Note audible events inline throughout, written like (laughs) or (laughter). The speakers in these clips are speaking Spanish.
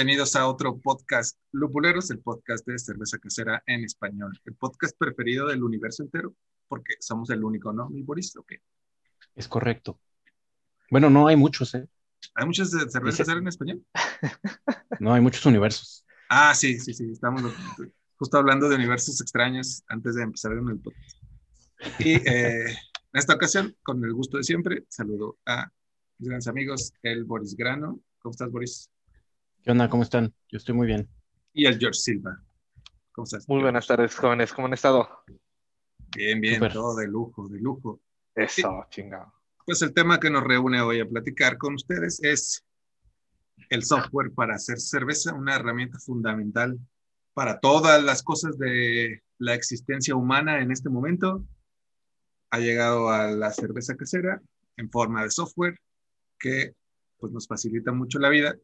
Bienvenidos a otro podcast Lupuleros, el podcast de cerveza casera en español, el podcast preferido del universo entero, porque somos el único, ¿no? Mi Boris, ¿o qué? Es correcto. Bueno, no hay muchos, ¿eh? ¿Hay muchos de cerveza Dice- casera en español? (laughs) No hay muchos universos. Ah, sí, sí, sí, estamos justo hablando de universos extraños antes de empezar en el podcast. Y eh, en esta ocasión, con el gusto de siempre, saludo a mis grandes amigos, el Boris Grano. ¿Cómo estás, Boris? ¿Qué onda? ¿Cómo están? Yo estoy muy bien. Y el George Silva. ¿Cómo estás? Muy buenas tardes, jóvenes. ¿Cómo han estado? Bien, bien, Súper. todo de lujo, de lujo. Eso, chingado. Pues el tema que nos reúne hoy a platicar con ustedes es el software para hacer cerveza, una herramienta fundamental para todas las cosas de la existencia humana en este momento. Ha llegado a la cerveza casera en forma de software que pues nos facilita mucho la vida.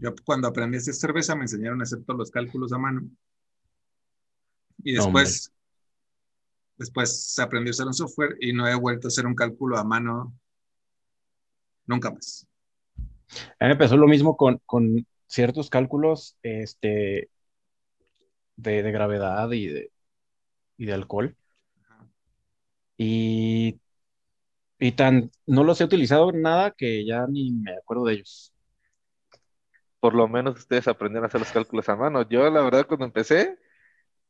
Yo cuando aprendí a hacer cerveza me enseñaron a hacer todos los cálculos a mano. Y después, después aprendí a usar un software y no he vuelto a hacer un cálculo a mano nunca más. A mí me pasó lo mismo con, con ciertos cálculos este, de, de gravedad y de, y de alcohol. Y, y tan, no los he utilizado nada que ya ni me acuerdo de ellos. Por lo menos ustedes aprendieron a hacer los cálculos a mano. Yo, la verdad, cuando empecé,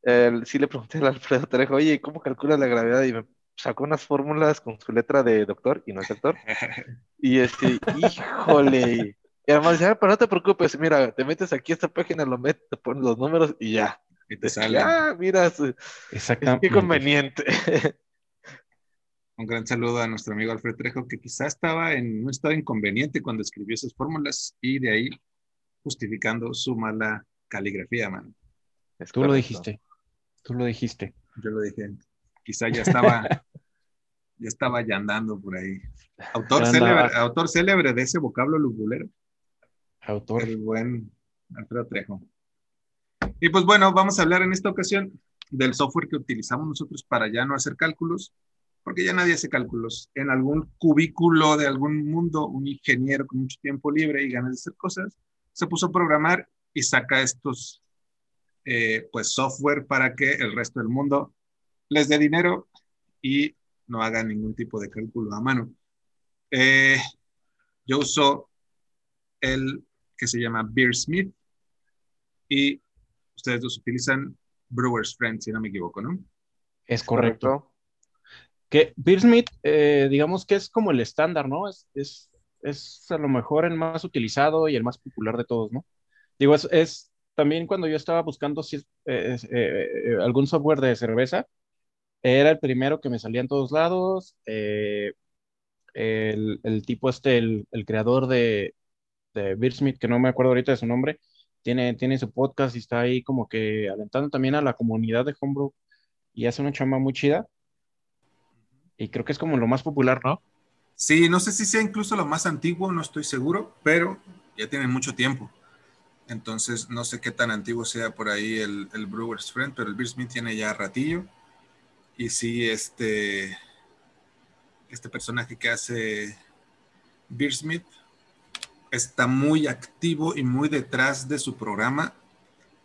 eh, sí le pregunté al Alfredo Trejo, oye, ¿cómo calculas la gravedad? Y me sacó unas fórmulas con su letra de doctor, y no es doctor. Y este, híjole. Y además, decía, "Ah, pero no te preocupes, mira, te metes aquí a esta página, lo metes, te pones los números y ya. y te sale Ah, mira, Exactamente. qué conveniente. (laughs) un gran saludo a nuestro amigo Alfred Trejo, que quizá estaba en un estado inconveniente cuando escribió esas fórmulas y de ahí justificando su mala caligrafía, man. Es Tú lo correcto. dijiste. Tú lo dijiste. Yo lo dije, quizá ya estaba, (laughs) ya estaba ya andando por ahí. Autor célebre, autor célebre de ese vocablo lupulero. Autor. el buen Alfredo Trejo. Y pues bueno, vamos a hablar en esta ocasión del software que utilizamos nosotros para ya no hacer cálculos, porque ya nadie hace cálculos. En algún cubículo de algún mundo, un ingeniero con mucho tiempo libre y ganas de hacer cosas, se puso a programar y saca estos eh, pues software para que el resto del mundo les dé dinero y no haga ningún tipo de cálculo a mano. Eh, yo uso el que se llama Beersmith y ustedes los utilizan Brewers Friend, si no me equivoco, ¿no? Es correcto. Que Beersmith, eh, digamos que es como el estándar, ¿no? Es, es, es a lo mejor el más utilizado y el más popular de todos, ¿no? Digo, es, también cuando yo estaba buscando eh, eh, eh, algún software de cerveza, era el primero que me salía en todos lados. el, tipo este, el, creador de, de Beersmith, que no me acuerdo ahorita de su nombre, tiene, tiene su podcast y está ahí como que alentando también a la comunidad de Homebrew y hace una chamba muy chida. Y creo que es como lo más popular, ¿no? Sí, no sé si sea incluso lo más antiguo, no estoy seguro, pero ya tiene mucho tiempo. Entonces, no sé qué tan antiguo sea por ahí el, Brewers Friend, pero el Beersmith tiene ya ratillo. Y sí, este, este personaje que hace Beersmith está muy activo y muy detrás de su programa,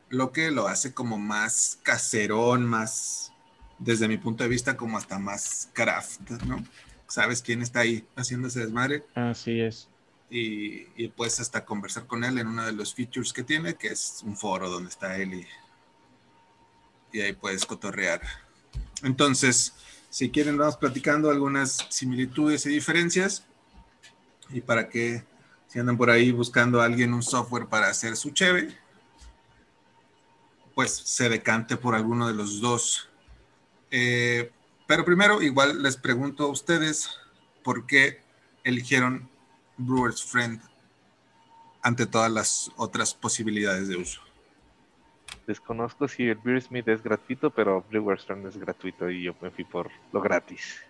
lo que lo hace como más caserón, más, desde mi punto de vista, como hasta más craft, ¿no? Sabes quién está ahí haciendo ese desmadre Así es. y, y puedes hasta conversar con él en uno de los features que tiene, que es un foro donde está él y, y ahí puedes cotorrear. Entonces, si quieren, vamos platicando algunas similitudes y diferencias. Y para que, si andan por ahí buscando a alguien un software para hacer su cheve, pues se decante por alguno de los dos. Eh, pero primero, igual les pregunto a ustedes por qué eligieron Brewers Friend ante todas las otras posibilidades de uso. Desconozco si el Beersmith es gratuito, pero Brewers Friend es gratuito y yo me fui por lo gratis.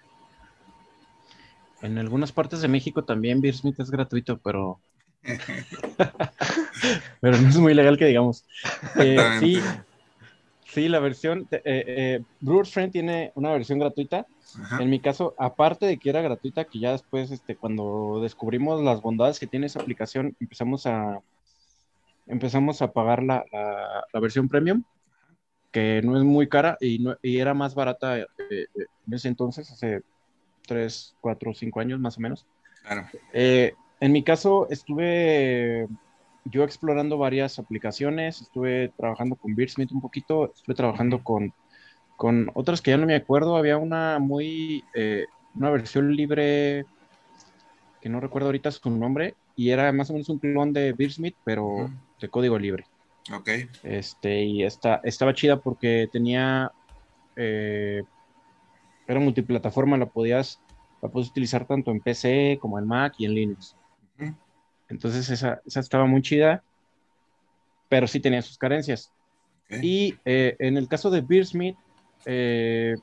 En algunas partes de México también Beersmith es gratuito, pero, (laughs) (laughs) pero no es muy legal que digamos. Eh, sí. Sí, la versión, eh, eh, Brewers Friend tiene una versión gratuita. Ajá. En mi caso, aparte de que era gratuita, que ya después, este, cuando descubrimos las bondades que tiene esa aplicación, empezamos a, empezamos a pagar la, la, versión premium, que no es muy cara y, no, y era más barata eh, eh, en ese entonces, hace 3, 4, 5 años más o menos. Claro. Eh, en mi caso, estuve yo explorando varias aplicaciones, estuve trabajando con Beersmith un poquito, estuve trabajando con, con otras que ya no me acuerdo, había una muy, una versión libre que no recuerdo ahorita su nombre, y era más o menos un clon de Beersmith, pero de código libre. Ok. Este, y esta, estaba chida porque tenía, eh, era multiplataforma, la podías, la podías utilizar tanto en PC como en Mac y en Linux. Entonces esa, esa, estaba muy chida, pero sí tenía sus carencias. Y eh, en el caso de Beersmith, eh,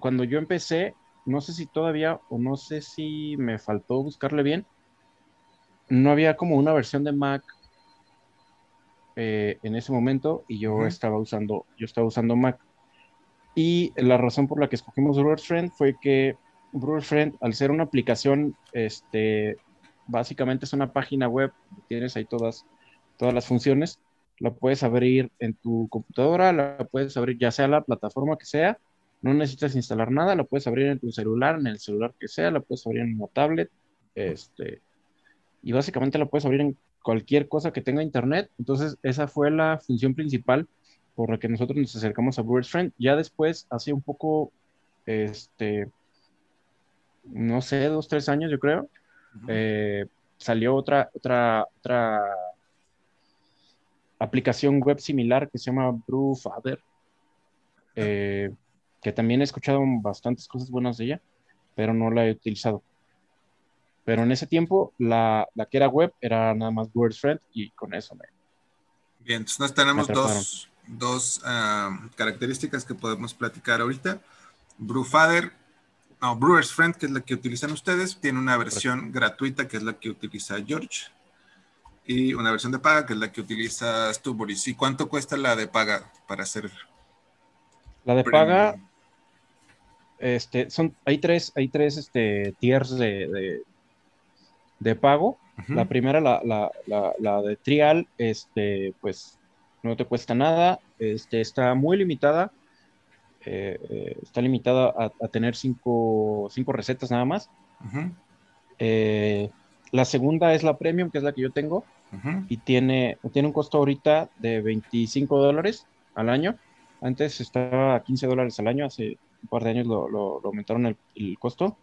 cuando yo empecé, no sé si todavía o no sé si me faltó buscarle bien, no había como una versión de Mac eh, en ese momento y yo estaba usando, yo estaba usando Mac. Y la razón por la que escogimos Friend fue que Friend, al ser una aplicación, este, básicamente es una página web, tienes ahí todas, todas las funciones, la puedes abrir en tu computadora, la puedes abrir ya sea la plataforma que sea, no necesitas instalar nada, lo puedes abrir en tu celular, en el celular que sea, lo puedes abrir en una tablet, este, y básicamente lo puedes abrir en cualquier cosa que tenga internet. Entonces, esa fue la función principal por la que nosotros nos acercamos a Brewers Friend. Ya después, hace un poco, este, no sé, dos, tres años, yo creo, eh, salió otra, otra, otra aplicación web similar que se llama Brewfather. Eh, que también he escuchado bastantes cosas buenas de ella, pero no la he utilizado. Pero en ese tiempo, la, la que era web era nada más WordFriend y con eso me. Bien, entonces nos tenemos dos, dos ah, características que podemos platicar ahorita. Brewfather, no, Brewer's Friend, que es la que utilizan ustedes, tiene una versión gratuita, que es la que utiliza George, y una versión de paga, que es la que utiliza tú, Boris. ¿Y cuánto cuesta la de paga para hacer? La de paga este, son, hay tres, hay tres este, tiers de, de, pago. La primera, la, la, la, de trial, este, pues no te cuesta nada, este, está muy limitada, eh, eh, está limitada a, tener cinco, cinco, recetas nada más. Eh, la segunda es la premium, que es la que yo tengo, y tiene, tiene un costo ahorita de 25 dólares al año. Antes estaba a 15 dólares al año, hace un par de años lo, aumentaron el, costo.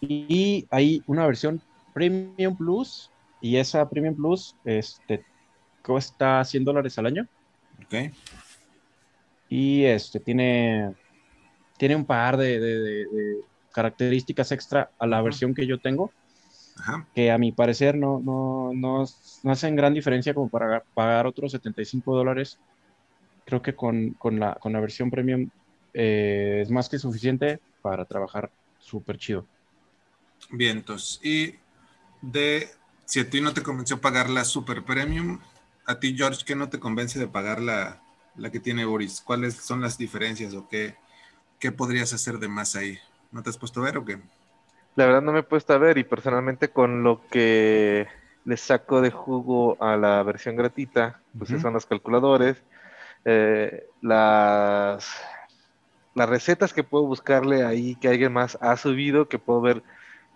Y, hay una versión Premium Plus y esa Premium Plus este, cuesta 100 dólares al año. Y este tiene, tiene un par de, características extra a la versión que yo tengo. que a mi parecer no, no, no, hacen gran diferencia como para pagar otros 75 dólares. Creo que con, con, la, con la versión premium eh, es más que suficiente para trabajar súper chido. Bien, entonces, y de, si a ti no te convenció pagar la super premium, a ti, George, ¿qué no te convence de pagar la, la que tiene Boris? ¿Cuáles son las diferencias o qué, qué podrías hacer de más ahí? ¿No te has puesto a ver o qué? La verdad no me he puesto a ver y personalmente con lo que le saco de jugo a la versión gratuita, pues son los calculadores, eh, las las recetas que puedo buscarle ahí que alguien más ha subido, que puedo ver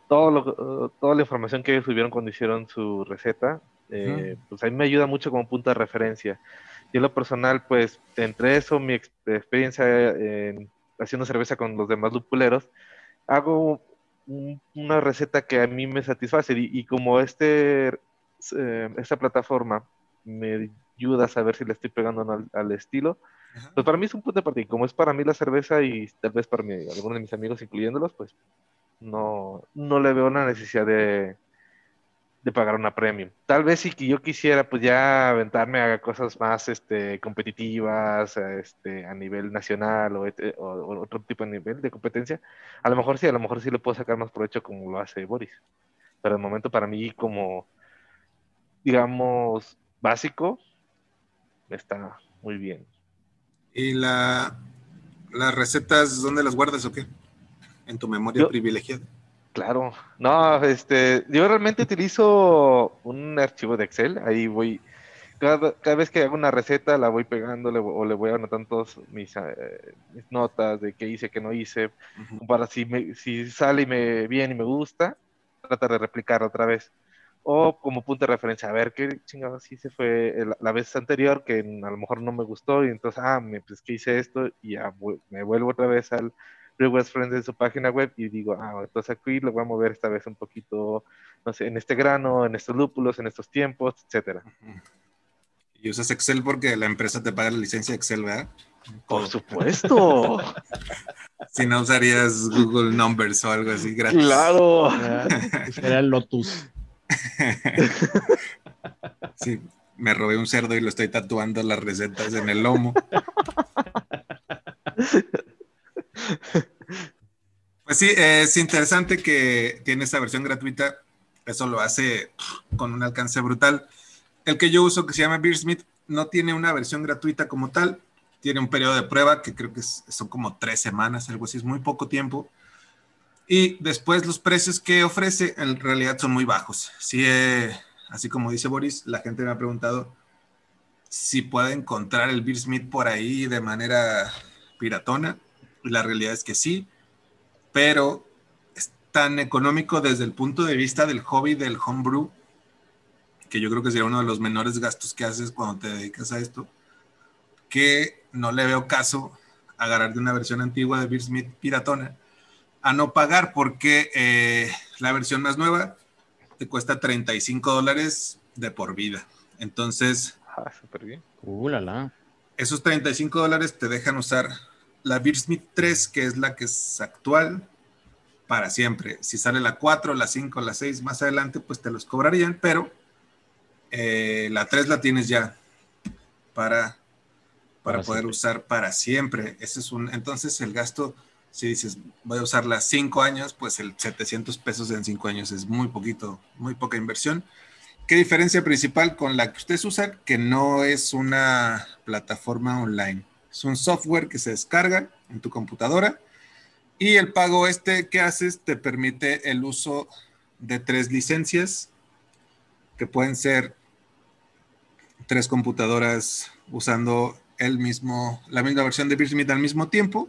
todo lo, toda la información que ellos subieron cuando hicieron su receta, eh, pues a mí me ayuda mucho como punto de referencia. Yo en lo personal, pues entre eso, mi experiencia en, haciendo cerveza con los demás lupuleros, hago una receta que a mí me satisface y, como este, eh, esta plataforma me ayuda a saber si le estoy pegando al estilo, pues para mí es un punto de partida. Como es para mí la cerveza y tal vez para mí, algunos de mis amigos incluyéndolos, pues no, no le veo una necesidad de, de pagar una premium. Tal vez si yo quisiera pues ya aventarme a cosas más este, competitivas este, a nivel nacional o, o, otro tipo de nivel de competencia, a lo mejor sí, a lo mejor sí le puedo sacar más provecho como lo hace Boris. Pero de momento para mí como, digamos, básico, está muy bien. ¿Y la, las recetas, dónde las guardas o qué? ¿En tu memoria privilegiada? Claro, no, este, yo realmente utilizo un archivo de Excel, ahí voy, cada, vez que hago una receta la voy pegando o le voy anotando todas mis, eh, mis, notas de qué hice, qué no hice, para si, me, si sale y me, bien y me gusta, tratar de replicar otra vez. O como punto de referencia, a ver qué chingados hice fue la, vez anterior que a lo mejor no me gustó y entonces, ah, me, pues que hice esto y ya me vuelvo otra vez al West Friends en su página web y digo, ah, entonces aquí lo voy a mover esta vez un poquito, no sé, en este grano, en estos lúpulos, en estos tiempos, etcétera. Y usas Excel porque la empresa te paga la licencia Excel, ¿verdad? Por supuesto. (laughs) si no usarías Google Numbers o algo así gratis. Claro. Era el Lotus. (laughs) sí, me robé un cerdo y lo estoy tatuando las recetas en el lomo. (laughs) Pues sí, es interesante que tiene esta versión gratuita. Eso lo hace con un alcance brutal. El que yo uso, que se llama Beersmith, no tiene una versión gratuita como tal. Tiene un periodo de prueba que creo que son como tres semanas, algo así, es muy poco tiempo. Y después los precios que ofrece en realidad son muy bajos. Sí, eh, así como dice Boris, la gente me ha preguntado si puede encontrar el Beersmith por ahí de manera piratona. La realidad es que sí, pero es tan económico desde el punto de vista del hobby del homebrew, que yo creo que sería uno de los menores gastos que haces cuando te dedicas a esto, que no le veo caso agarrar de una versión antigua de Beer Smith piratona a no pagar porque eh, la versión más nueva te cuesta 35 dólares de por vida. Entonces, ah, bien. Uh, la, la. Esos 35 dólares te dejan usar la Beersmith 3, que es la que es actual, para siempre. Si sale la 4, la 5, la 6 más adelante, pues te los cobrarían, pero eh, la 3 la tienes ya para, para, poder usar para siempre. Ese es un, entonces el gasto, si dices voy a usarla 5 años, pues el 700 pesos en 5 años es muy poquito, muy poca inversión. ¿Qué diferencia principal con la que ustedes usan? Que no es una plataforma online es un software que se descarga en tu computadora y el pago este que haces te permite el uso de tres licencias que pueden ser tres computadoras usando el mismo, la misma versión de Beersmith al mismo tiempo.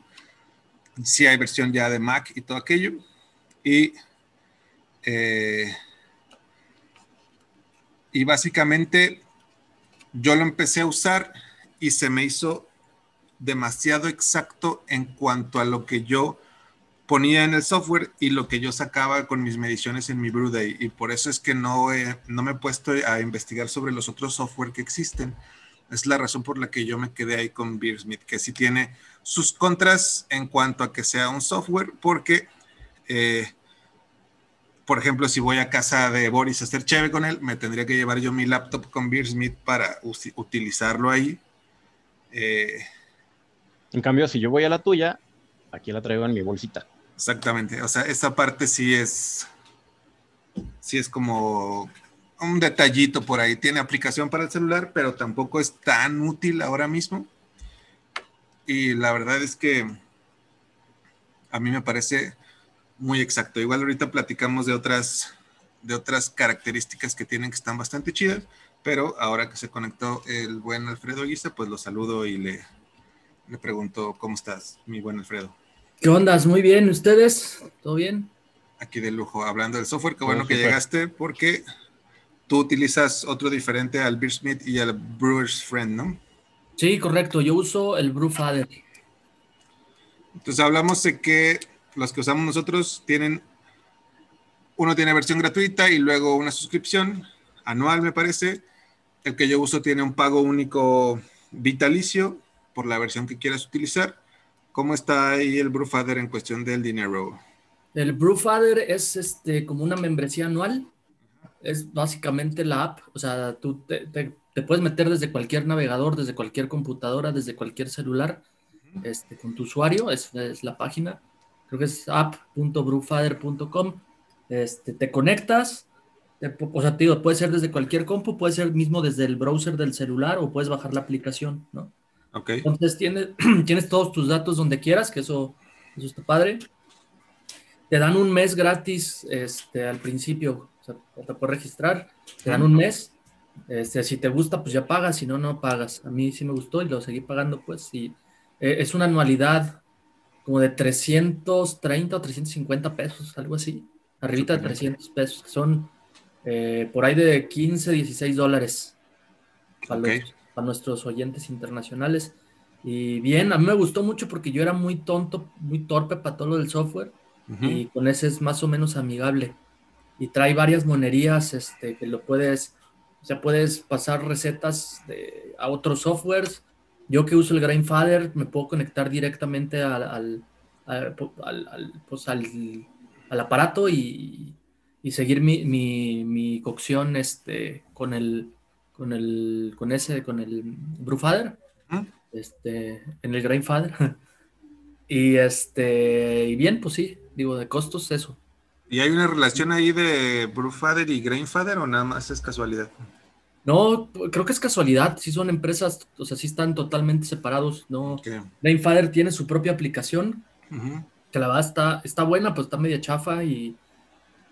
Si hay versión ya de Mac y todo aquello. Y, eh, y básicamente yo lo empecé a usar y se me hizo demasiado exacto en cuanto a lo que yo ponía en el software y lo que yo sacaba con mis mediciones en mi Day Y por eso es que no, no me he puesto a investigar sobre los otros software que existen. Es la razón por la que yo me quedé ahí con Beersmith, que sí tiene sus contras en cuanto a que sea un software, porque, eh, por ejemplo, si voy a casa de Boris a hacer chévere con él, me tendría que llevar yo mi laptop con Beersmith para utilizarlo ahí. Eh, en cambio, si yo voy a la tuya, aquí la traigo en mi bolsita. Exactamente. O sea, esa parte sí es, sí es como un detallito por ahí. Tiene aplicación para el celular, pero tampoco es tan útil ahora mismo. Y la verdad es que a mí me parece muy exacto. Igual ahorita platicamos de otras, de otras características que tienen que están bastante chidas, pero ahora que se conectó el buen Alfredo Guisa, pues lo saludo y le, le pregunto, ¿cómo estás, mi buen Alfredo? ¿Qué ondas? Muy bien, ¿ustedes? ¿Todo bien? Aquí de lujo, hablando del software, qué bueno que llegaste porque tú utilizas otro diferente al Beersmith y al Brewer's Friend, ¿no? Sí, correcto, yo uso el Brewfather. Entonces hablamos de que los que usamos nosotros tienen, uno tiene versión gratuita y luego una suscripción anual, me parece. El que yo uso tiene un pago único vitalicio por la versión que quieras utilizar. ¿Cómo está ahí el Brewfather en cuestión del dinero? El Brewfather es este, como una membresía anual. Es básicamente la app. O sea, tú te, puedes meter desde cualquier navegador, desde cualquier computadora, desde cualquier celular, este, con tu usuario. Es, la página. Creo que es app.brewfather.com. Este, te conectas. o sea, te digo, puede ser desde cualquier compu, puede ser mismo desde el browser del celular o puedes bajar la aplicación, ¿no? Entonces tienes, (clears throat) tienes todos tus datos donde quieras, que eso, eso está padre. te dan un mes gratis este, al principio, o sea, te puedes registrar, te dan un mes. Este, si te gusta, pues ya pagas, si no, no pagas. A mí sí me gustó y lo seguí pagando, pues, y eh, es una anualidad como de 330 o 350 pesos, algo así, arribita de 300 pesos, que son eh, por ahí de 15, 16 dólares para, para nuestros oyentes internacionales. Y bien, a mí me gustó mucho porque yo era muy tonto, muy torpe para todo lo del software y con ese es más o menos amigable. Y trae varias monerías este, que lo puedes, o sea, puedes pasar recetas de, a otros softwares. Yo que uso el Grainfather me puedo conectar directamente al, al, pues al, aparato y, y seguir mi, mi, mi, cocción este, con el con el con ese con el Brewfather este en el Grainfather (laughs) y este y bien pues sí Digo, de costos, eso. ¿Y hay una relación ahí de Brewfather y Grainfather o nada más es casualidad? No, creo que es casualidad. Sí son empresas, o sea, sí están totalmente separados. No, Grainfather tiene su propia aplicación, que la verdad está, está buena, pues está media chafa y,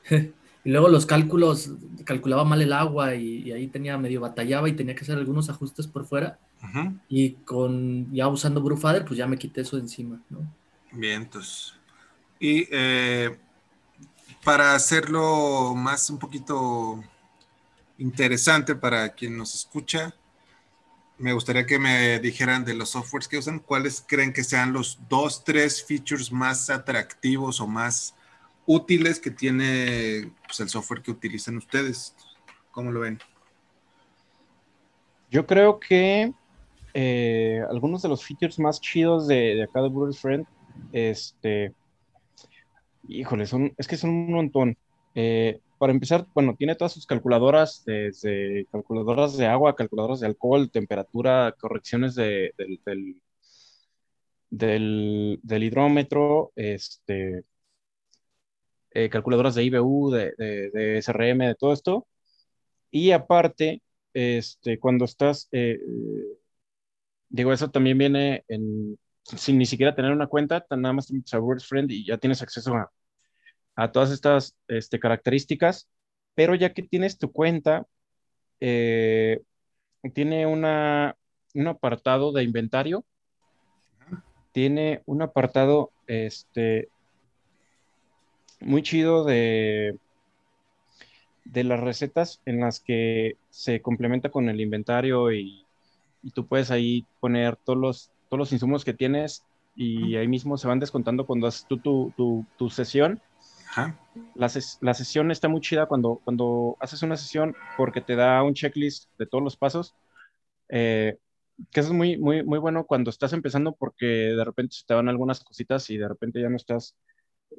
(laughs) y luego los cálculos, calculaba mal el agua y, ahí tenía medio batallaba y tenía que hacer algunos ajustes por fuera. Y con ya usando Brewfather, pues ya me quité eso de encima, ¿no? Bien, entonces y eh, para hacerlo más un poquito interesante para quien nos escucha, me gustaría que me dijeran de los softwares que usan, cuáles creen que sean los dos, tres features más atractivos o más útiles que tiene pues, el software que utilizan ustedes. ¿Cómo lo ven? Yo creo que eh, algunos de los features más chidos de, de acá de Bruce Friend, este, Híjole, son, es que son un montón. Eh, para empezar, bueno, tiene todas sus calculadoras, desde calculadoras de agua, calculadoras de alcohol, temperatura, correcciones de, del, del, hidrómetro, este, eh, calculadoras de IBU, de, de, SRM, de todo esto. Y aparte, este, cuando estás, eh, digo, eso también viene en, sin ni siquiera tener una cuenta, nada más tienes a WordFriend y ya tienes acceso a, a todas estas este, características, pero ya que tienes tu cuenta, eh, tiene una, un apartado de inventario, tiene un apartado este, muy chido de, de las recetas en las que se complementa con el inventario y, y tú puedes ahí poner todos los todos los insumos que tienes y ahí mismo se van descontando cuando haces tú tu, tu, sesión. La, la, sesión está muy chida cuando, cuando haces una sesión porque te da un checklist de todos los pasos. Eh, que eso es muy, muy, muy bueno cuando estás empezando porque de repente se te van algunas cositas y de repente ya no estás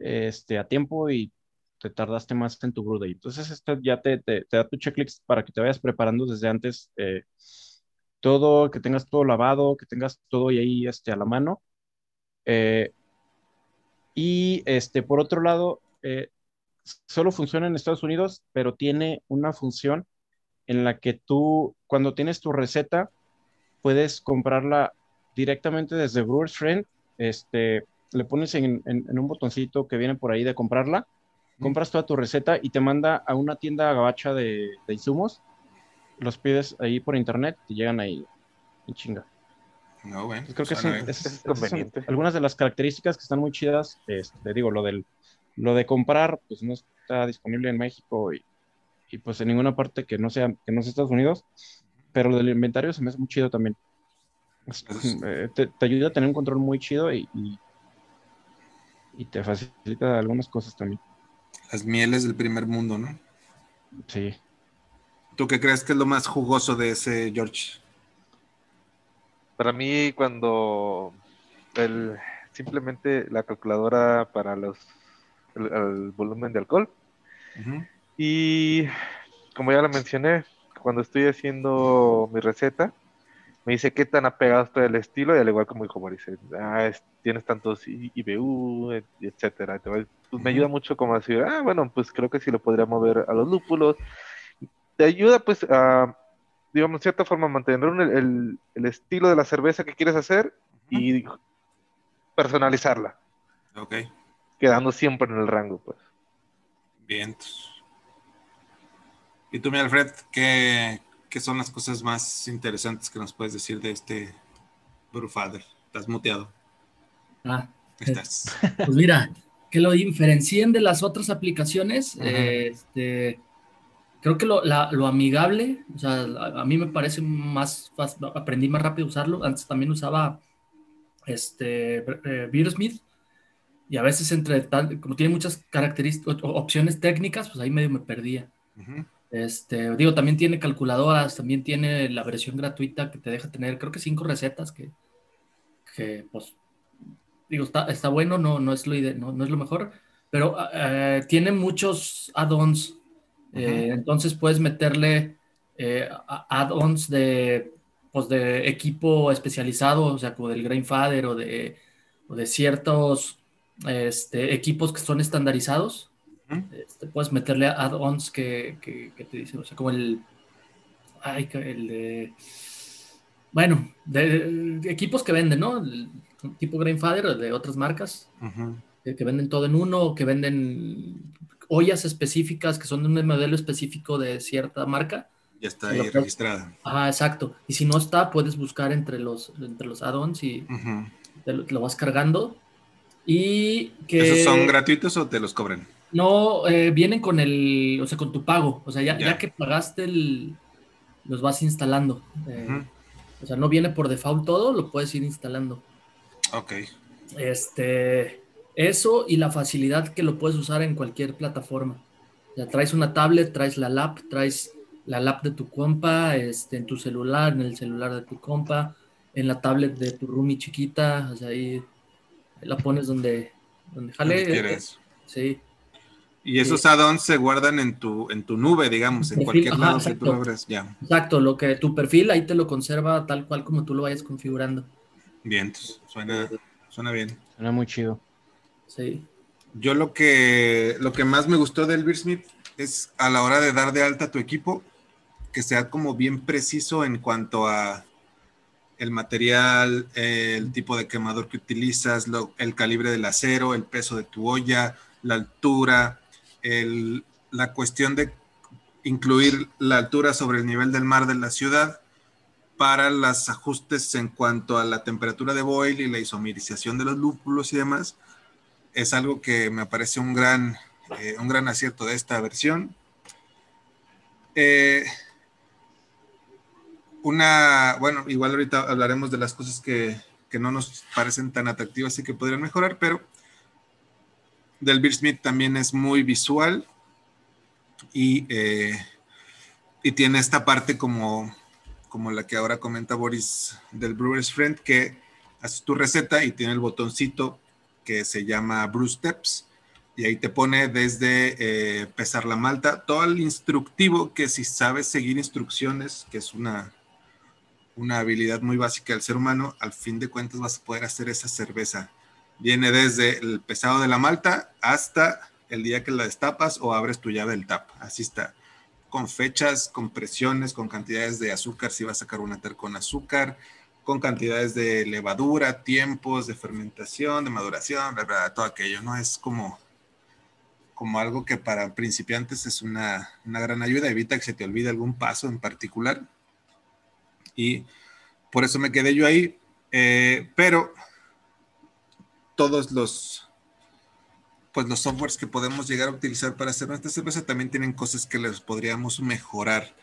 este, a tiempo y te tardaste más en tu brew day. Entonces, esto ya te, te, da tu checklist para que te vayas preparando desde antes. Eh, todo, que tengas todo lavado, que tengas todo ahí este, a la mano. Eh, y este, por otro lado, eh, solo funciona en Estados Unidos, pero tiene una función en la que tú, cuando tienes tu receta, puedes comprarla directamente desde Brewer's Friend. Este, le pones en, un botoncito que viene por ahí de comprarla, compras toda tu receta y te manda a una tienda gabacha de, de insumos los pides ahí por internet y llegan ahí en chinga. No, bueno. creo que es, conveniente. algunas de las características que están muy chidas. Este, te digo, lo del lo de comprar, pues no está disponible en México y, y, pues en ninguna parte que no sea que no sea Estados Unidos. Pero lo del inventario se me hace muy chido también. (laughs) Eh, te, ayuda a tener un control muy chido y, y, y te facilita algunas cosas también. Las mieles del primer mundo, ¿no? Sí. ¿Tú qué crees que es lo más jugoso de ese George? Para mí, cuando el, simplemente la calculadora para los el, volumen de alcohol. Y como ya lo mencioné, cuando estoy haciendo mi receta, me dice qué tan apegado estoy al estilo, y al igual como dijo Maurice, ah, tienes tantos IBU, etcétera. Pues me ayuda mucho como decir, ah, bueno, pues creo que sí lo podría mover a los lúpulos, te ayuda pues a, digamos, en cierta forma, mantener el, estilo de la cerveza que quieres hacer y personalizarla. Ok. quedando siempre en el rango, pues. Bien. ¿Y tú, mi Alfred, qué, qué son las cosas más interesantes que nos puedes decir de este Brufather? Estás muteado. Ah, estás. (laughs) pues mira, que lo diferencien de las otras aplicaciones, eh, este, creo que lo, la- lo amigable, o sea, a, a mí me parece más, fácil, aprendí más rápido a usarlo. Antes también usaba este, eh, Beersmith y a veces entre tal, como tiene muchas características, opciones técnicas, pues ahí medio me perdía. Ujú. Este, digo, también tiene calculadoras, también tiene la versión gratuita que te deja tener, creo que cinco recetas que, que pues, digo, está, está bueno, no, no, es lo ide- no, no es lo mejor, pero eh, tiene muchos add-ons, eh, entonces puedes meterle eh, add-ons de, pues, de equipo especializado, o sea, como del Grainfather o de, o de ciertos este, equipos que son estandarizados. Este, puedes meterle add-ons que, que, que te dicen, o sea, como el, ay, el de, bueno, de, de equipos que venden, ¿no? El tipo Grainfather o de otras marcas que, que venden todo en uno, que venden ollas específicas que son de un modelo específico de cierta marca. Ya está ahí registrada. Ah, exacto. Y si no está, puedes buscar entre los, entre los add-ons y te lo, te lo vas cargando. Y que ¿Esos son gratuitos o te los cobran? No eh, vienen con el, o sea, con tu pago. O sea, ya, Ya. ya que pagaste el, los vas instalando. Eh. O sea, no viene por default todo, lo puedes ir instalando. Ok. Este, eso y la facilidad que lo puedes usar en cualquier plataforma. O sea, traes una tablet, traes la lap, traes la lap de tu compa, este, en tu celular, en el celular de tu compa, en la tablet de tu roomie chiquita, o sea, ahí, la pones donde, donde jale. Donde quieras. Sí, Y esos add-ons se guardan en tu, en tu nube, digamos, en Perfil, cualquier ajá, lado que tú exacto. abres. Ya. exacto, lo que tu perfil ahí te lo conserva tal cual como tú lo vayas configurando. Bien, suena, suena bien. Suena muy chido. Sí. Yo lo que, lo que más me gustó del Beersmith es a la hora de dar de alta tu equipo, que sea como bien preciso en cuanto a el material, el tipo de quemador que utilizas, lo- el calibre del acero, el peso de tu olla, la altura, el- la cuestión de incluir la altura sobre el nivel del mar de la ciudad para los ajustes en cuanto a la temperatura de boil y la isomerización de los lúpulos y demás es algo que me parece un gran, eh, un gran acierto de esta versión. Eh, una, bueno, igual ahorita hablaremos de las cosas que, que no nos parecen tan atractivas y que podrían mejorar, pero del Beersmith también es muy visual y, eh, y tiene esta parte como, como la que ahora comenta Boris del Brewer's Friend, que haces tu receta y tiene el botoncito que se llama Brew Steps y ahí te pone desde eh, pesar la malta, todo el instructivo que si sabes seguir instrucciones, que es una, una habilidad muy básica del ser humano, al fin de cuentas vas a poder hacer esa cerveza. Viene desde el pesado de la malta hasta el día que la destapas o abres tu llave del tap. Así está. Con fechas, con presiones, con cantidades de azúcar, si vas a carbonatar con azúcar, con cantidades de levadura, tiempos de fermentación, de maduración, bla, todo aquello, ¿no? Es como, como algo que para principiantes es una, una gran ayuda, evita que se te olvide algún paso en particular. Y por eso me quedé yo ahí, eh, pero todos los pues los softwares que podemos llegar a utilizar para hacer nuestra cerveza también tienen cosas que les podríamos mejorar.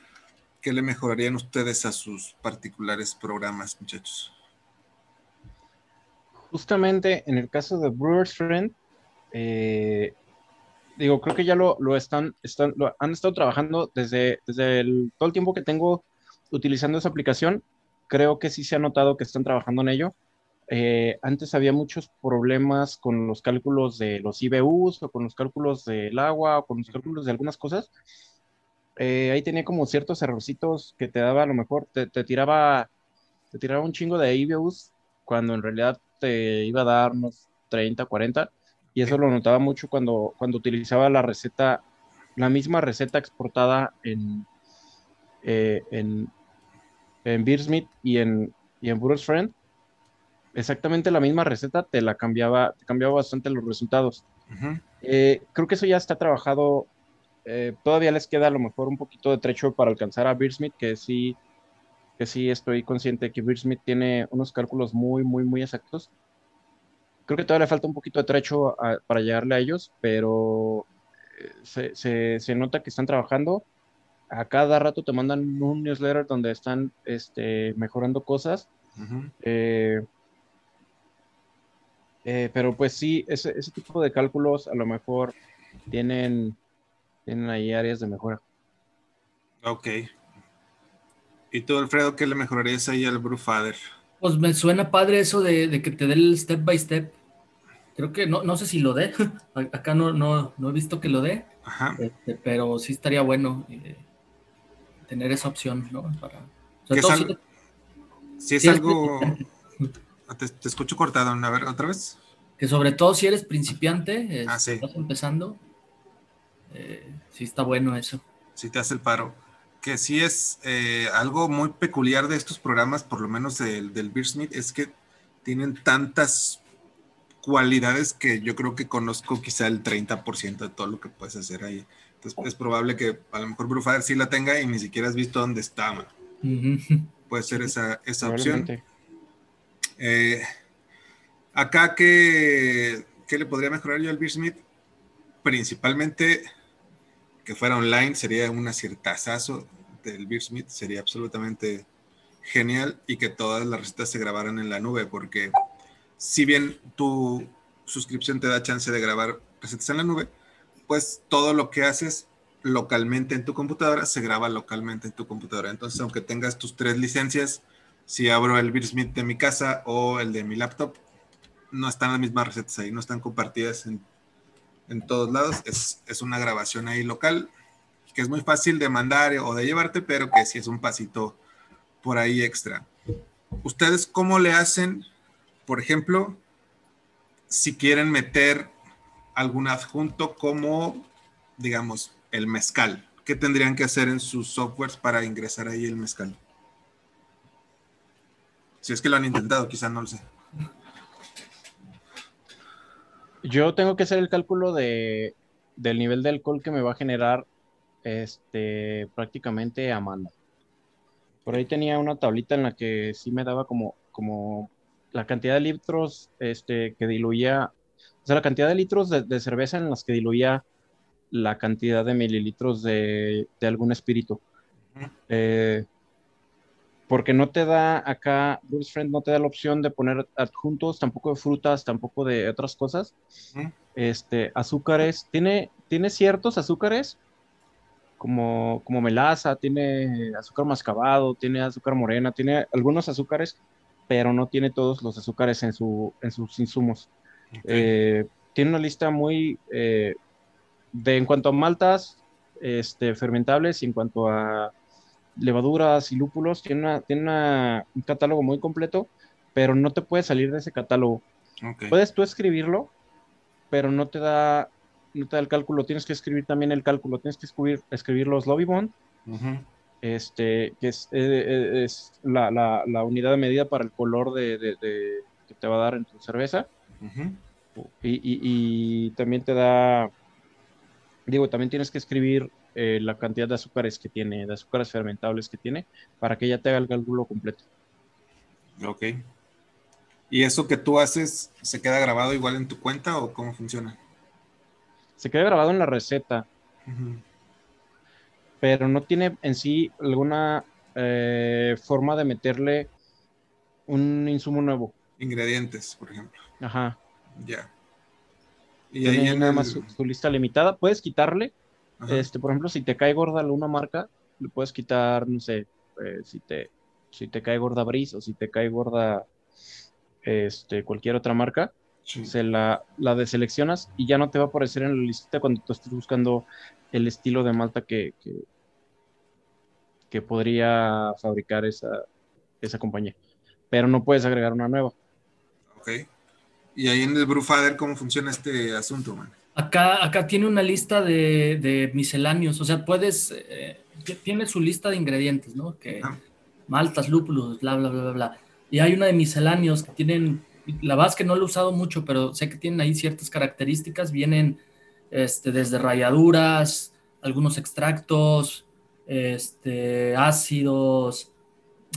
¿Qué le mejorarían ustedes a sus particulares programas, muchachos? Justamente en el caso de Brewer's Friend, eh, digo, creo que ya lo, lo están, están lo han estado trabajando desde, desde el, todo el tiempo que tengo utilizando esa aplicación. Creo que sí se ha notado que están trabajando en ello. Eh, antes había muchos problemas con los cálculos de los IBUs o con los cálculos del agua o con los cálculos de algunas cosas. Eh, ahí tenía como ciertos errorcitos que te daba a lo mejor, te, te tiraba, te tiraba un chingo de IBUs cuando en realidad te iba a dar unos 30, 40. Y eso lo notaba mucho cuando, cuando utilizaba la receta, la misma receta exportada en, eh, en, en Beersmith y en, y en Brewers Friend. Exactamente la misma receta te la cambiaba, te cambiaba bastante los resultados. Ujú. Eh, creo que eso ya está trabajado. eh, todavía les queda a lo mejor un poquito de trecho para alcanzar a Beersmith, que sí, que sí estoy consciente de que Beersmith tiene unos cálculos muy, muy, muy exactos. Creo que todavía le falta un poquito de trecho a- para llegarle a ellos, pero eh, se, se- se nota que están trabajando. A cada rato te mandan un newsletter donde están este, mejorando cosas. Ujú. Eh, eh, pero pues sí, ese, ese tipo de cálculos a lo mejor tienen, tienen ahí áreas de mejora. Ok. ¿Y tú, Alfredo, qué le mejorarías ahí al Brewfather? Pues me suena padre eso de, de que te dé el step by step. Creo que no, no sé si lo dé. (laughs) Acá no, no, no he visto que lo dé, Ajá. este, pero sí estaría bueno eh, tener esa opción, ¿no? Para, sobre Que todo es si- es algo... Te, te escucho cortado. A ver, ¿otra vez? que sobre todo si eres principiante, eh, Ah, sí. estás empezando, eh, sí está bueno eso. Si te hace el paro. Que sí es eh, algo muy peculiar de estos programas, por lo menos del, del Beersmith, es que tienen tantas cualidades que yo creo que conozco quizá el 30% de todo lo que puedes hacer ahí. Entonces es probable que a lo mejor Brewfather sí la tenga y ni siquiera has visto dónde está. man. Ujú. Puede ser esa, esa opción. Eh, acá, ¿qué, qué le podría mejorar yo al Beersmith? Principalmente que fuera online sería un aciertazazo del Beersmith, sería absolutamente genial y que todas las recetas se grabaran en la nube, porque si bien tu suscripción te da chance de grabar recetas en la nube, pues todo lo que haces localmente en tu computadora se graba localmente en tu computadora. Entonces, aunque tengas tus tres licencias, si abro el Beersmith de mi casa o el de mi laptop, no están las mismas recetas ahí, no están compartidas en, en todos lados. Es, es una grabación ahí local que es muy fácil de mandar o de llevarte, pero que sí es un pasito por ahí extra. ¿Ustedes cómo le hacen, por ejemplo, si quieren meter algún adjunto como, digamos, el mezcal? ¿Qué tendrían que hacer en sus softwares para ingresar ahí el mezcal? Si es que lo han intentado, quizá no lo sé. Yo tengo que hacer el cálculo de, del nivel de alcohol que me va a generar este, prácticamente a mano. Por ahí tenía una tablita en la que sí me daba como, como la cantidad de litros este, que diluía, o sea, la cantidad de litros de, de cerveza en las que diluía la cantidad de mililitros de, de algún espíritu. Eh, porque no te da acá, Bruce Friend no te da la opción de poner adjuntos, tampoco de frutas, tampoco de otras cosas. Este, azúcares, tiene, tiene ciertos azúcares, como, como melaza, tiene azúcar mascabado, tiene azúcar morena, tiene algunos azúcares, pero no tiene todos los azúcares en, su, en sus insumos. Eh, tiene una lista muy eh, de en cuanto a maltas este, fermentables y en cuanto a levaduras y lúpulos, tiene, una, tiene una- un catálogo muy completo, pero no te puedes salir de ese catálogo. Puedes tú escribirlo, pero no te da, no te da el cálculo. Tienes que escribir también el cálculo. Tienes que escribir, escribir los lobby bond, este, que es, eh, eh, es la, la- la unidad de medida para el color de, de- de- que te va a dar en tu cerveza. Ujú. Y, y- y también te da, digo, también tienes que escribir eh, la cantidad de azúcares que tiene, de azúcares fermentables que tiene, para que ya te haga el cálculo completo. Ok. ¿Y eso que tú haces se queda grabado igual en tu cuenta o cómo funciona? Se queda grabado en la receta, pero no tiene en sí alguna eh, forma de meterle un insumo nuevo. Ingredientes, por ejemplo. Ajá. Ya. Y Tiene ahí en nada el- más su, su lista limitada. Puedes quitarle, Ajá. este, por ejemplo, si te cae gorda alguna marca, le puedes quitar, no sé, eh, si te, si te cae gorda Breeze o si te cae gorda este, cualquier otra marca, Sí. se la, la deseleccionas y ya no te va a aparecer en la lista cuando tú estés buscando el estilo de malta que, que, que podría fabricar esa, esa compañía. Pero no puedes agregar una nueva. Ok. Y ahí en el Brewfather, ¿cómo funciona este asunto, man? Acá, acá tiene una lista de, de misceláneos, o sea, puedes, eh, tiene su lista de ingredientes, ¿no? Que Ah. maltas, lúpulos, bla, bla, bla, bla, bla. Y hay una de misceláneos que tienen la verdad es que no lo he usado mucho, pero sé que tienen ahí ciertas características. Vienen este, desde rayaduras, algunos extractos, este, ácidos,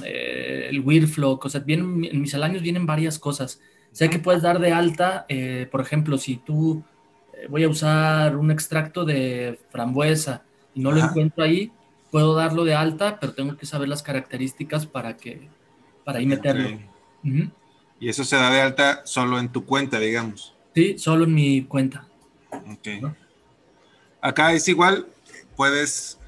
eh, el Weirflow, cosas. Vienen, en misceláneos vienen varias cosas. Sé que puedes dar de alta, eh, por ejemplo, si tú voy a usar un extracto de frambuesa y no lo encuentro ahí, puedo darlo de alta, pero tengo que saber las características para que para ahí meterlo. Y eso se da de alta solo en tu cuenta, digamos. Sí, solo en mi cuenta. Ok. Acá es igual, puedes,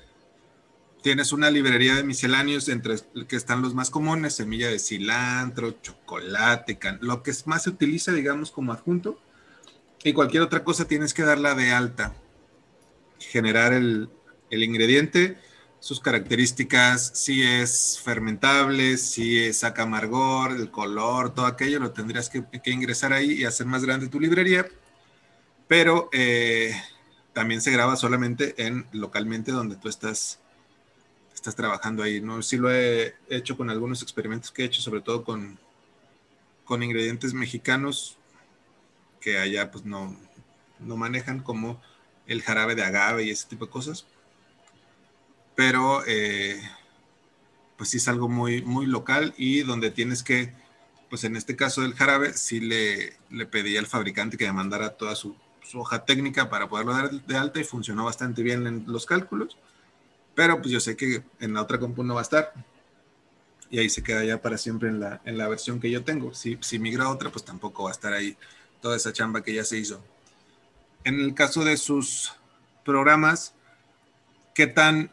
tienes una librería de misceláneos entre que están los más comunes, semilla de cilantro, chocolate, lo que más se utiliza, digamos, como adjunto. Y cualquier otra cosa tienes que darla de alta. Generar el, el ingrediente sus características, si es fermentable, si saca amargor, el color, todo aquello, lo tendrías que, ingresar ahí y hacer más grande tu librería. Pero eh, también se graba solamente en localmente donde tú estás, estás trabajando ahí. ¿no? Sí lo he hecho con algunos experimentos que he hecho, sobre todo con, con ingredientes mexicanos que allá pues no, no manejan como el jarabe de agave y ese tipo de cosas. Pero eh, pues sí es algo muy, muy local y donde tienes que, pues en este caso del jarabe, sí le, le pedí al fabricante que me mandara toda su, hoja técnica para poderlo dar de alta y funcionó bastante bien en los cálculos, pero pues yo sé que en la otra compu no va a estar. Y ahí se queda ya para siempre en la, en la versión que yo tengo. Si, si migra a otra, pues tampoco va a estar ahí toda esa chamba que ya se hizo. En el caso de sus programas, ¿qué tan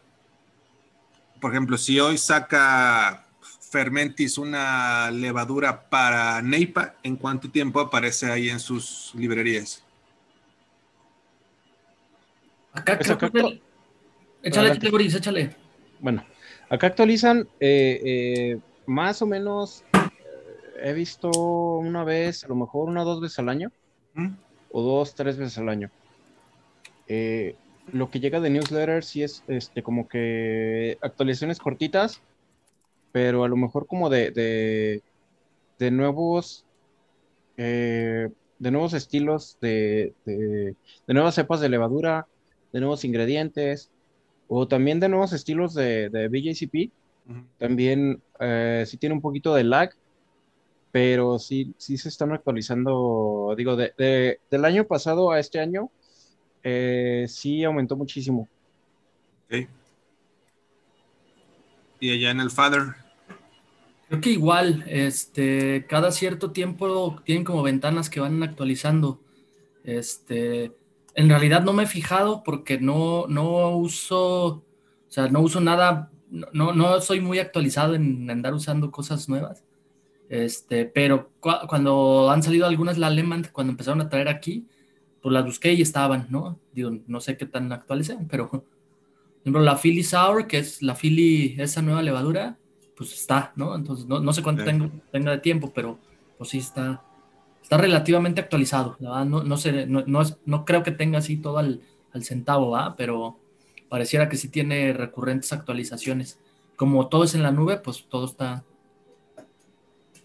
por ejemplo, si hoy saca Fermentis una levadura para Neipa, ¿en cuánto tiempo aparece ahí en sus librerías? Acá que... Échale, échale, Boris, échale. Bueno, acá actualizan eh, eh, más o menos, he visto una vez, a lo mejor una o dos veces al año, ¿Mm? o dos, tres veces al año. Eh, lo que llega de newsletters sí es este, como que actualizaciones cortitas, pero a lo mejor como de, de, nuevos eh, de nuevos estilos de, de, nuevas cepas de levadura, de nuevos ingredientes, o también de nuevos estilos de, de BJCP. También eh, sí tiene un poquito de lag, pero sí, sí se están actualizando, digo, de, del año pasado a este año, eh, sí aumentó muchísimo. Y allá en el Father. Creo que igual, este, cada cierto tiempo tienen como ventanas que van actualizando. Este, en realidad no me he fijado porque no, no uso, o sea, no uso nada, no, no soy muy actualizado en andar usando cosas nuevas. Este, pero cuando han salido algunas la Alemán, cuando empezaron a traer aquí, pues las busqué y estaban, ¿no? Digo, no sé qué tan actuales sean, pero (laughs) por ejemplo, la Philly Sour, que es la Philly, esa nueva levadura, pues está, ¿no? Entonces, no, no sé cuánto tengo, tenga de tiempo, pero pues sí está, está relativamente actualizado. No, no, sé, no, no, es, no, creo que tenga así todo al, al centavo, ¿va? Pero pareciera que sí tiene recurrentes actualizaciones. Como todo es en la nube, pues todo está,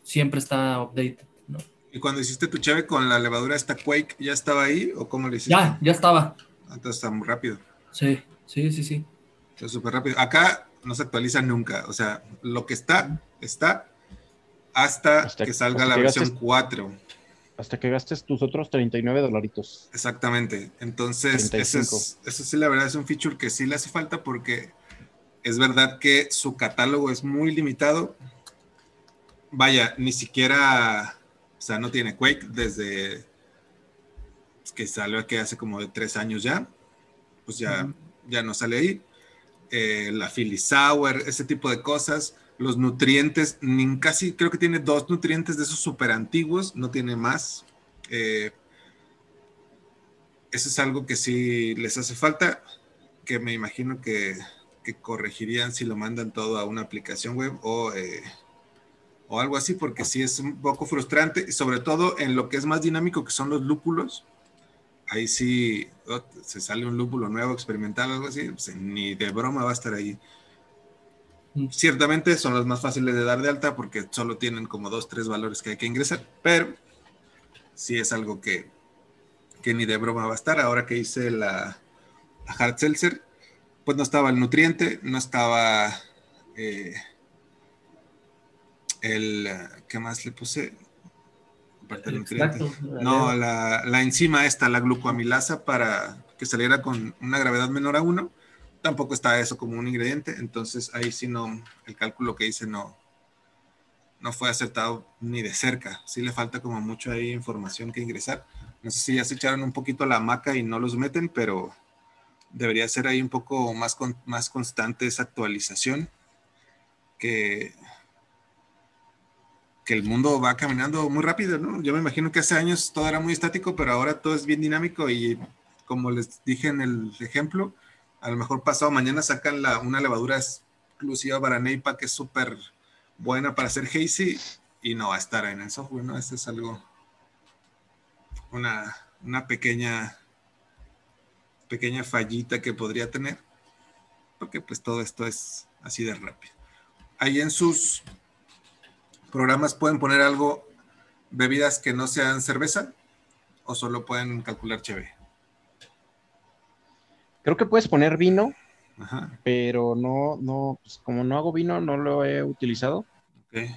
siempre está updated. ¿Y cuando hiciste tu chave con la levadura esta Quake, ya estaba ahí o cómo le hiciste? Ya, ya estaba. Entonces está muy rápido. Sí, sí, sí, sí. Está súper rápido. Acá no se actualiza nunca. O sea, lo que está, está hasta, que salga la versión 4. Hasta que gastes tus otros 39 dolaritos. Exactamente. Entonces, eso, eso sí, la verdad es un feature que sí le hace falta porque es verdad que su catálogo es muy limitado. Vaya, ni siquiera o sea, no tiene Quake desde que salió aquí hace como de tres años ya. Pues ya, ya no sale ahí. Eh, la Philly Sour, ese tipo de cosas. Los nutrientes, ni casi creo que tiene dos nutrientes de esos súper antiguos, no tiene más. Eh, eso es algo que sí les hace falta, que me imagino que, que corregirían si lo mandan todo a una aplicación web o eh, o algo así, porque sí es un poco frustrante, sobre todo en lo que es más dinámico, que son los lúpulos. Ahí sí oh, se sale un lúpulo nuevo, experimental, algo así, pues, ni de broma va a estar ahí. Mm. Ciertamente son los más fáciles de dar de alta porque solo tienen como dos, tres valores que hay que ingresar, pero sí es algo que, que ni de broma va a estar. Ahora que hice la, la hard seltzer, pues no estaba el nutriente, no estaba eh, el, ¿qué más le puse? Extracto, No, la, la enzima esta, la glucoamilasa, para que saliera con una gravedad menor a 1, tampoco está eso como un ingrediente, entonces ahí sí no, el cálculo que hice no, no fue acertado ni de cerca, sí le falta como mucho ahí información que ingresar. No sé si ya se echaron un poquito la maca y no los meten, pero debería ser ahí un poco más, con- más constante esa actualización, que, que el mundo va caminando muy rápido, ¿no? Yo me imagino que hace años todo era muy estático, pero ahora todo es bien dinámico y como les dije en el ejemplo, a lo mejor pasado mañana sacan una levadura exclusiva para Neipa que es súper buena para hacer hazy y no va a estar en el software, ¿no? Eso es algo, una, una pequeña, pequeña fallita que podría tener, porque pues todo esto es así de rápido. Ahí en sus programas pueden poner algo, bebidas que no sean cerveza, o solo pueden calcular cheve. Creo que puedes poner vino, Ajá, pero no, no, pues como no hago vino, no lo he utilizado.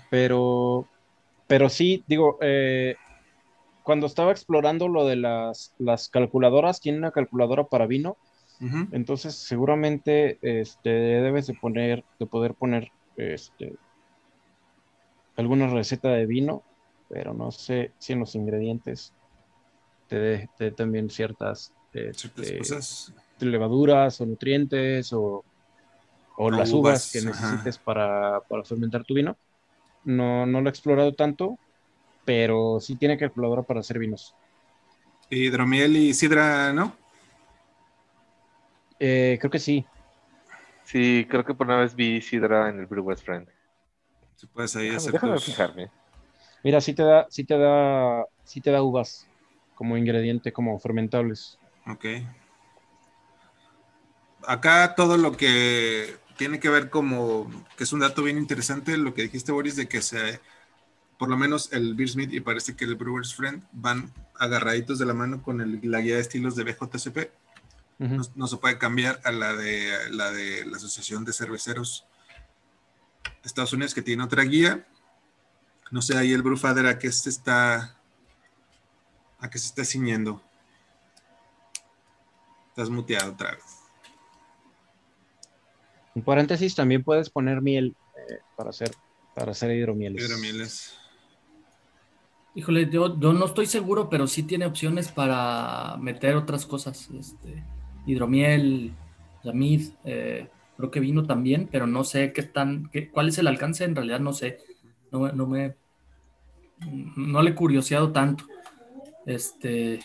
Pero, pero sí, digo, eh, cuando estaba explorando lo de las, las calculadoras, tiene una calculadora para vino, entonces seguramente este, debes de poner, de poder poner este, alguna receta de vino, pero no sé si en los ingredientes te dé te también ciertas Ciertas este, cosas. levaduras o nutrientes o, o O las uvas, uvas, que necesites para, para fermentar tu vino. No, no lo he explorado tanto, pero sí tiene calculadora para hacer vinos. Hidromiel y sidra, ¿no? Eh, creo que sí. Sí, creo que por una vez vi Sidra en el Brewer's Friend. Si puedes ahí Déjame, hacer déjame tus- fijarme. Mira, sí te da, sí te da, sí te da uvas como ingrediente, como fermentables. Ok. Acá todo lo que tiene que ver como, que es un dato bien interesante, lo que dijiste, Boris, de que se, por lo menos el Beersmith y parece que el Brewer's Friend van agarraditos de la mano con el- la guía de estilos de BJCP. Ujú. No, no se puede cambiar a la de la de la Asociación de Cerveceros Estados Unidos, que tiene otra guía. No sé ahí el Brewfather a qué se está a qué se está ciñendo. Estás muteado otra vez. En paréntesis, también puedes poner miel eh, para hacer, para hacer hidromieles. Hidromieles. Híjole, yo, yo no estoy seguro, pero sí tiene opciones para meter otras cosas. Este, hidromiel, yamid, eh, creo que vino también, pero no sé qué tan, qué, cuál es el alcance, en realidad no sé. No, no me no le he curioseado tanto. Este,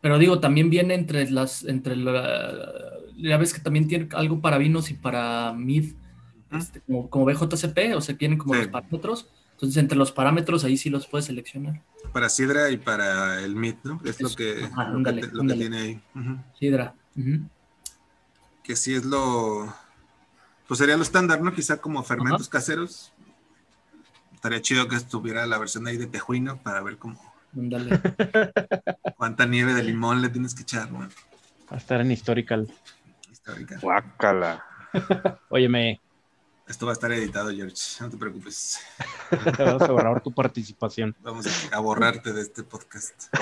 pero digo, también viene entre las, entre la, ya ves que también tiene algo para vinos y para mid, este, como, como BJCP, o sea, tienen como Sí. los parámetros. Entonces, entre los parámetros ahí sí los puedes seleccionar. Para Sidra y para el MIT, ¿no? Es lo que, Ajá, lo, ándale, que, lo tiene ahí. Sidra. Que sí es lo. Pues sería lo estándar, ¿no? Quizá como fermentos caseros. Estaría chido que estuviera la versión ahí de Tejuino para ver cómo Ándale. (laughs) cuánta nieve de limón le tienes que echar, ¿no? Va a estar en Historical. Histórica. Guácala. (laughs) Óyeme, Esto va a estar editado, George. No te preocupes. (laughs) te vas a borrar tu participación. Vamos a borrarte de este podcast.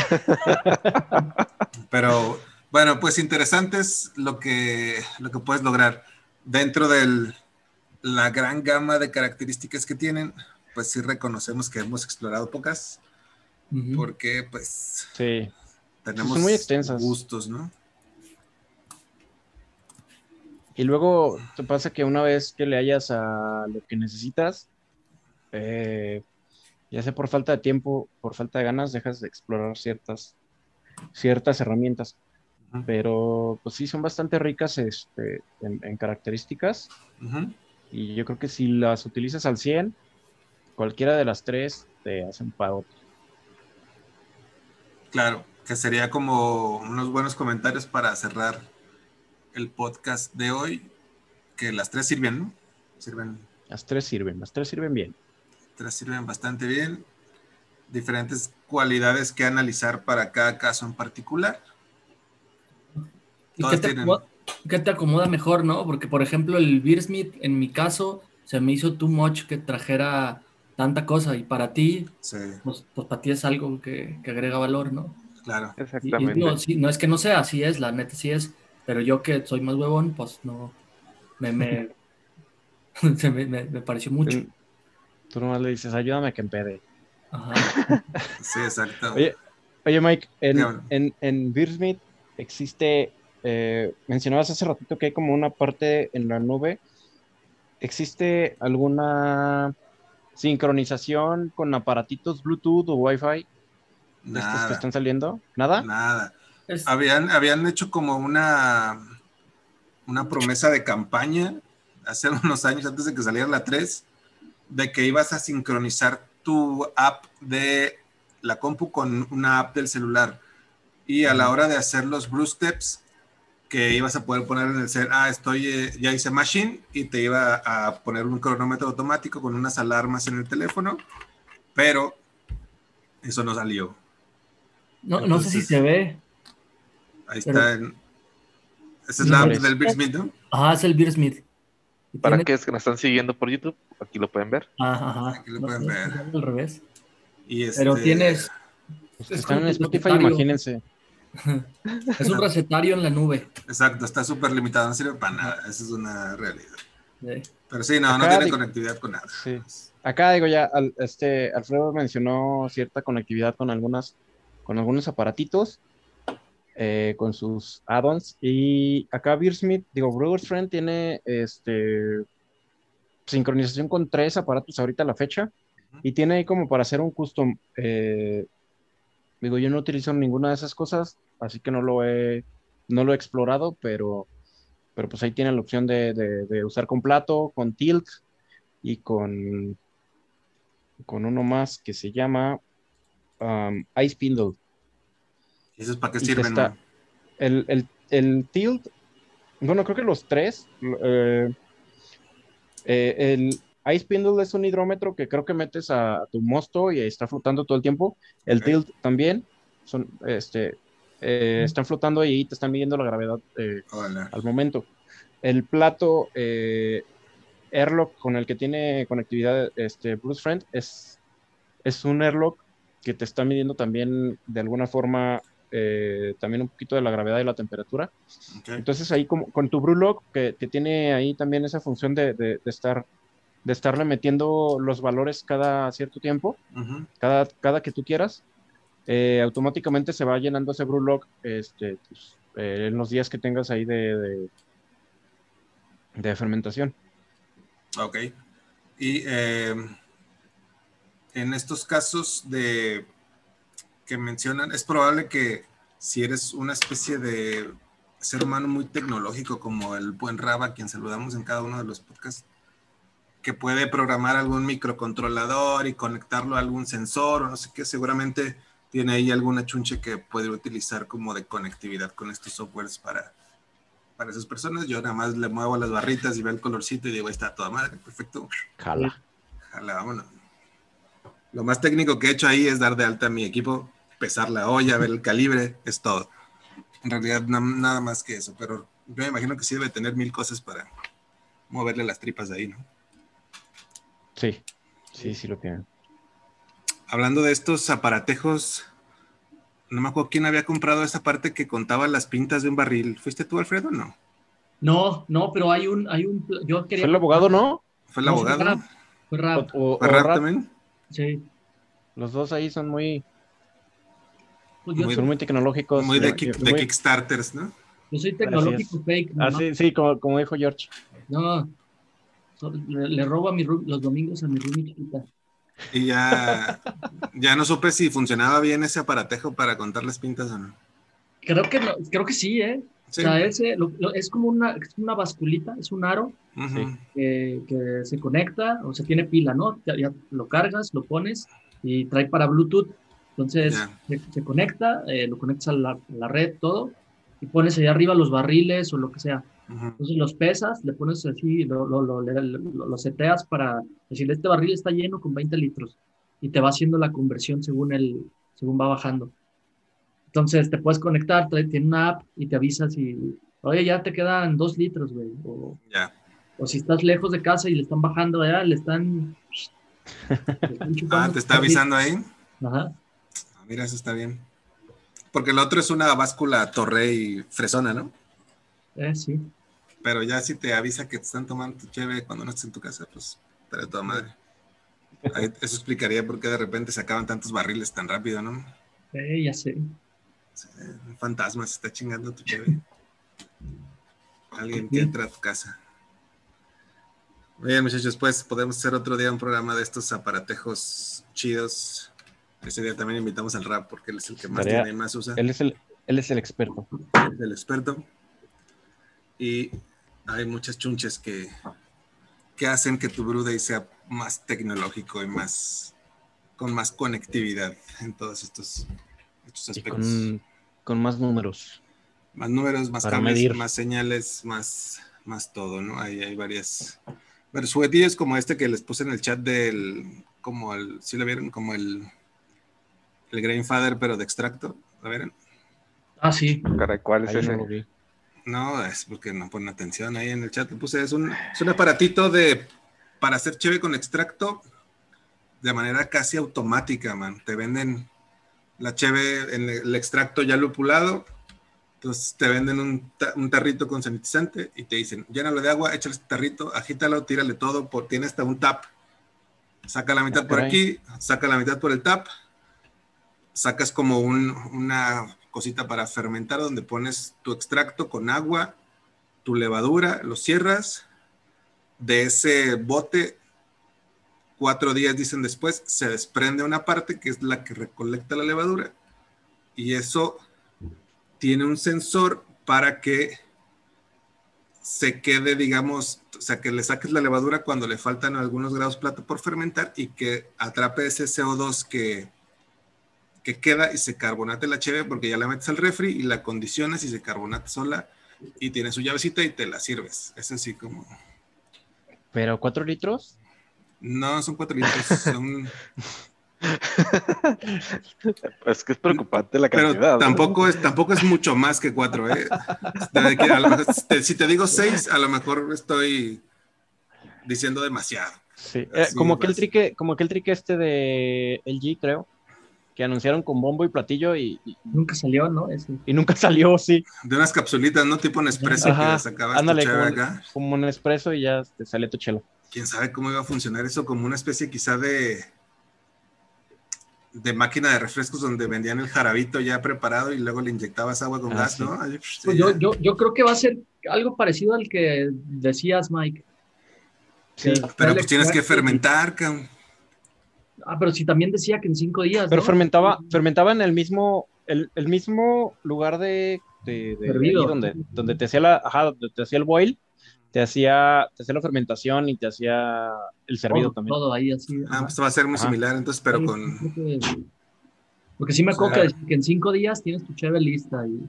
Pero bueno, pues interesante es lo que, lo que puedes lograr dentro de la gran gama de características que tienen. Pues sí reconocemos que hemos explorado pocas porque pues Sí. tenemos Son muy extensas. gustos, ¿no? Y luego te pasa que una vez que le hayas a lo que necesitas, eh, ya sea por falta de tiempo, por falta de ganas, dejas de explorar ciertas, ciertas herramientas. Pero pues sí, son bastante ricas este, en, en características. Y yo creo que si las utilizas al 100, cualquiera de las tres te hacen pago. Claro, que sería como unos buenos comentarios para cerrar el podcast de hoy, que las tres sirven, ¿no? Sirven Las tres sirven, las tres sirven bien. tres sirven bastante bien. Diferentes cualidades que analizar para cada caso en particular. ¿Y qué te, acomoda, qué te acomoda mejor, no? Porque, por ejemplo, el Beer Smith, en mi caso, se me hizo too much que trajera tanta cosa. Y para ti, Sí, pues, pues para ti es algo que, que agrega valor, ¿no? claro. Y- y Exactamente. no, sí, no es que no sea, así es, la neta sí es. Pero yo que soy más huevón, pues no. Me, me, (laughs) se me, me- me pareció mucho. Tú- Tú nomás le dices, ayúdame que empede. Ajá. Sí, exacto. Oye, Oye, Mike, en, en, en Beersmith existe, eh, mencionabas hace ratito que hay como una parte en la nube. ¿Existe alguna sincronización con aparatitos Bluetooth o Wi-Fi de estos que Nada, están saliendo? ¿Nada? nada. Es- Habían, habían hecho como una, una promesa de campaña hace (laughs) unos años antes de que saliera la 3, de que ibas a sincronizar tu app de la compu con una app del celular. Y a la hora de hacer los brew steps, que ibas a poder poner en el ser, ah, estoy, eh, ya hice machine, y te iba a poner un cronómetro automático con unas alarmas en el teléfono, pero eso no salió. no, no sé si se ve. Ahí Pero- está. En... Esa es la del Big Smith, ¿no? Ajá, es el Beer Smith. Y Para aquellos que nos están siguiendo por YouTube, aquí lo pueden ver. Ajá, ajá. Aquí lo No, pueden no, ver. Al revés. Y Pero este- tienes. Están en Spotify, imagínense. (laughs) Es un recetario en la nube. Exacto, está súper limitado, no sirve para nada. Esa es una realidad. Sí. Pero sí, no, no Acá tiene di- conectividad con nada. Sí. Acá digo ya, al- este, Alfredo mencionó cierta conectividad con algunas, con algunos aparatitos, eh, con sus add-ons. Y acá Beersmith, digo, Brewer's Friend tiene este sincronización con tres aparatos ahorita a la fecha. Y tiene ahí como para hacer un custom. eh, digo, yo no utilizo ninguna de esas cosas, así que no lo he, no lo he explorado, pero, pero pues ahí tiene la opción de, de- de usar con plato, con tilt y con, con uno más que se llama um, Ice Spindle. ¿Y eso es para qué sirven? está- no? El, el, el tilt, bueno, creo que los tres. eh, eh, el Ice Spindle es un hidrómetro que creo que metes a, a tu mosto y está flotando todo el tiempo. El Ok. tilt también. Son, este, eh, están flotando y te están midiendo la gravedad eh, al momento. El plato eh, Airlock con el que tiene conectividad este, Bruce Friend es, es un Airlock que te está midiendo también de alguna forma eh, también un poquito de la gravedad y la temperatura. Ok. Entonces ahí como, con tu Brewlock que, que tiene ahí también esa función de, de- de estar de estarle metiendo los valores cada cierto tiempo, cada, cada que tú quieras, eh, automáticamente se va llenando ese Brewlock este, pues, eh, en los días que tengas ahí de, de, de fermentación. Ok. Y eh, en estos casos de que mencionan, es probable que si eres una especie de ser humano muy tecnológico como el buen Raba, a quien saludamos en cada uno de los podcasts, que puede programar algún microcontrolador y conectarlo a algún sensor o no sé qué, seguramente tiene ahí alguna chunche que puede utilizar como de conectividad con estos softwares para, para esas personas. Yo nada más le muevo las barritas y veo el colorcito y digo, está toda madre, perfecto. Jala. Ojalá, vámonos. Lo más técnico que he hecho ahí es dar de alta a mi equipo, pesar la olla, ver el calibre, es todo. En realidad, na- nada más que eso, pero yo me imagino que sí debe tener mil cosas para moverle las tripas de ahí, ¿no? Sí, sí, sí lo tienen. Hablando de estos aparatejos, no me acuerdo quién había comprado esa parte que contaba las pintas de un barril. ¿Fuiste tú, Alfredo? No. No, no, pero hay un, hay un, yo quería. ¿Fue el abogado, no? ¿Fue el No, fue abogado? Rap. Fue rap, O, o- ¿Fue o Rap Rap. también? sí. Los dos ahí son muy, Pues Muy- son muy tecnológicos. Muy de, kick- de muy- Kickstarters, ¿no? yo soy tecnológico fake. Ah, ¿no? sí, sí, como, como dijo George. No, le, le robo a mi los domingos a mi chiquita. Y ya, (laughs) ya no supe si funcionaba bien ese aparatejo para contar las pintas o no. Creo que no, creo que sí, ¿eh? Sí. O sea, ese lo- lo- es como una, es una basculita, es un aro Ujú. Sí. que, que se conecta, o sea, tiene pila, ¿no? Ya, ya lo cargas, lo pones y trae para Bluetooth. Entonces Ya. se, se conecta, eh, lo conectas a la, a la red, todo, y pones ahí arriba los barriles o lo que sea. Entonces los pesas, le pones así, lo, lo, lo, lo- seteas para decirle, este barril está lleno con 20 litros y te va haciendo la conversión según el, según va bajando. Entonces te puedes conectar, trae- tiene una app y te avisa si, oye, ya te quedan dos litros, güey. O, o si estás lejos de casa y le están bajando, ya le están... le están (laughs) Ah, te está avisando ahí. Ajá. Ah, Mira, eso está bien. Porque el otro es una báscula Torrey fresona, ¿no? Eh, sí. Pero ya si te avisa que te están tomando tu cheve cuando no estés en tu casa, pues, para toda madre. Ahí- eso explicaría por qué de repente se acaban tantos barriles tan rápido, ¿no? Eh, ya sé. Sí, Un fantasma se está chingando tu cheve. Alguien que entra a tu casa. Bien, muchachos, pues podemos hacer otro día un programa de estos aparatejos chidos. Ese día también invitamos al rap porque él es el que más Tarea- tiene y más usa. Él es el, él es el experto. es el experto. Y hay muchas chunches que, que hacen que tu Brew Day sea más tecnológico y más con más conectividad en todos estos, estos Y aspectos. con, con más números. Más números, más Para medir. más señales, más, más todo, ¿no? Hay, hay varias. Varios juguetillos como este que les puse en el chat del. Como el. ¿Sí lo vieron? Como el. El Grainfather, pero de extracto. ¿Lo vieron? Ah, sí. Caray, ¿cuál es Ahí ese? No es porque no ponen atención ahí en el chat. Puse, es un, es un aparatito de para hacer cheve con extracto de manera casi automática, man. Te venden la cheve en el extracto ya lupulado. Entonces te venden un, un tarrito con sanitizante y te dicen, llénalo de agua, échale este tarrito, agítalo, tírale todo, por, tiene hasta un tap. Saca la mitad Ah, por aquí, saca la mitad por el tap, sacas como un- una cosita para fermentar donde pones tu extracto con agua, tu levadura, lo cierras. De ese bote, cuatro días dicen después, se desprende una parte que es la que recolecta la levadura. Y eso tiene un sensor para que se quede, digamos, o sea, que le saques la levadura cuando le faltan algunos grados plata por fermentar y que atrape ese CO2 que, que queda y se carbonate la cheve porque ya la metes al refri y la condicionas y se carbonate sola y tiene su llavecita y te la sirves. Es así como... Pero cuatro litros. No, son cuatro litros, (laughs) son... Es que es preocupante la Pero cantidad. ¿no? tampoco es, tampoco es mucho más que cuatro, ¿eh? Mejor- si te digo seis, a lo mejor estoy diciendo demasiado. Sí. Eh, como aquel trique, como aquel trique este de LG, creo, que anunciaron con bombo y platillo y, y- Nunca salió, ¿no? Ese. y nunca (laughs) salió, sí. De unas capsulitas, ¿no? Tipo Nespresso Ajá, que sacabas tu ándale, cheve como- acá. Como un expreso y ya te sale tu chelo. quién sabe cómo iba a funcionar eso, como una especie quizá de de máquina de refrescos donde vendían el jarabito ya preparado y luego le inyectabas agua con Ah, gas, sí. ¿no? Pues ya. yo, yo, yo creo que va a ser algo parecido al que decías, Mike. Sí, Pero pues tienes que fermentar, cabrón. Ah, pero si también decía que en cinco días. Pero ¿no? fermentaba, fermentaba en el mismo, el, el mismo lugar de, de, de- donde, donde te hacía la, ajá, donde te hacía el boil, te hacía, te hacía la fermentación y te hacía el servido todo, también. todo ahí así. Ah, ajá. pues va a ser muy Ajá. similar, entonces, pero Sí, con... Porque sí me acuerdo O sea- que, en cinco días tienes tu cheve lista. Y...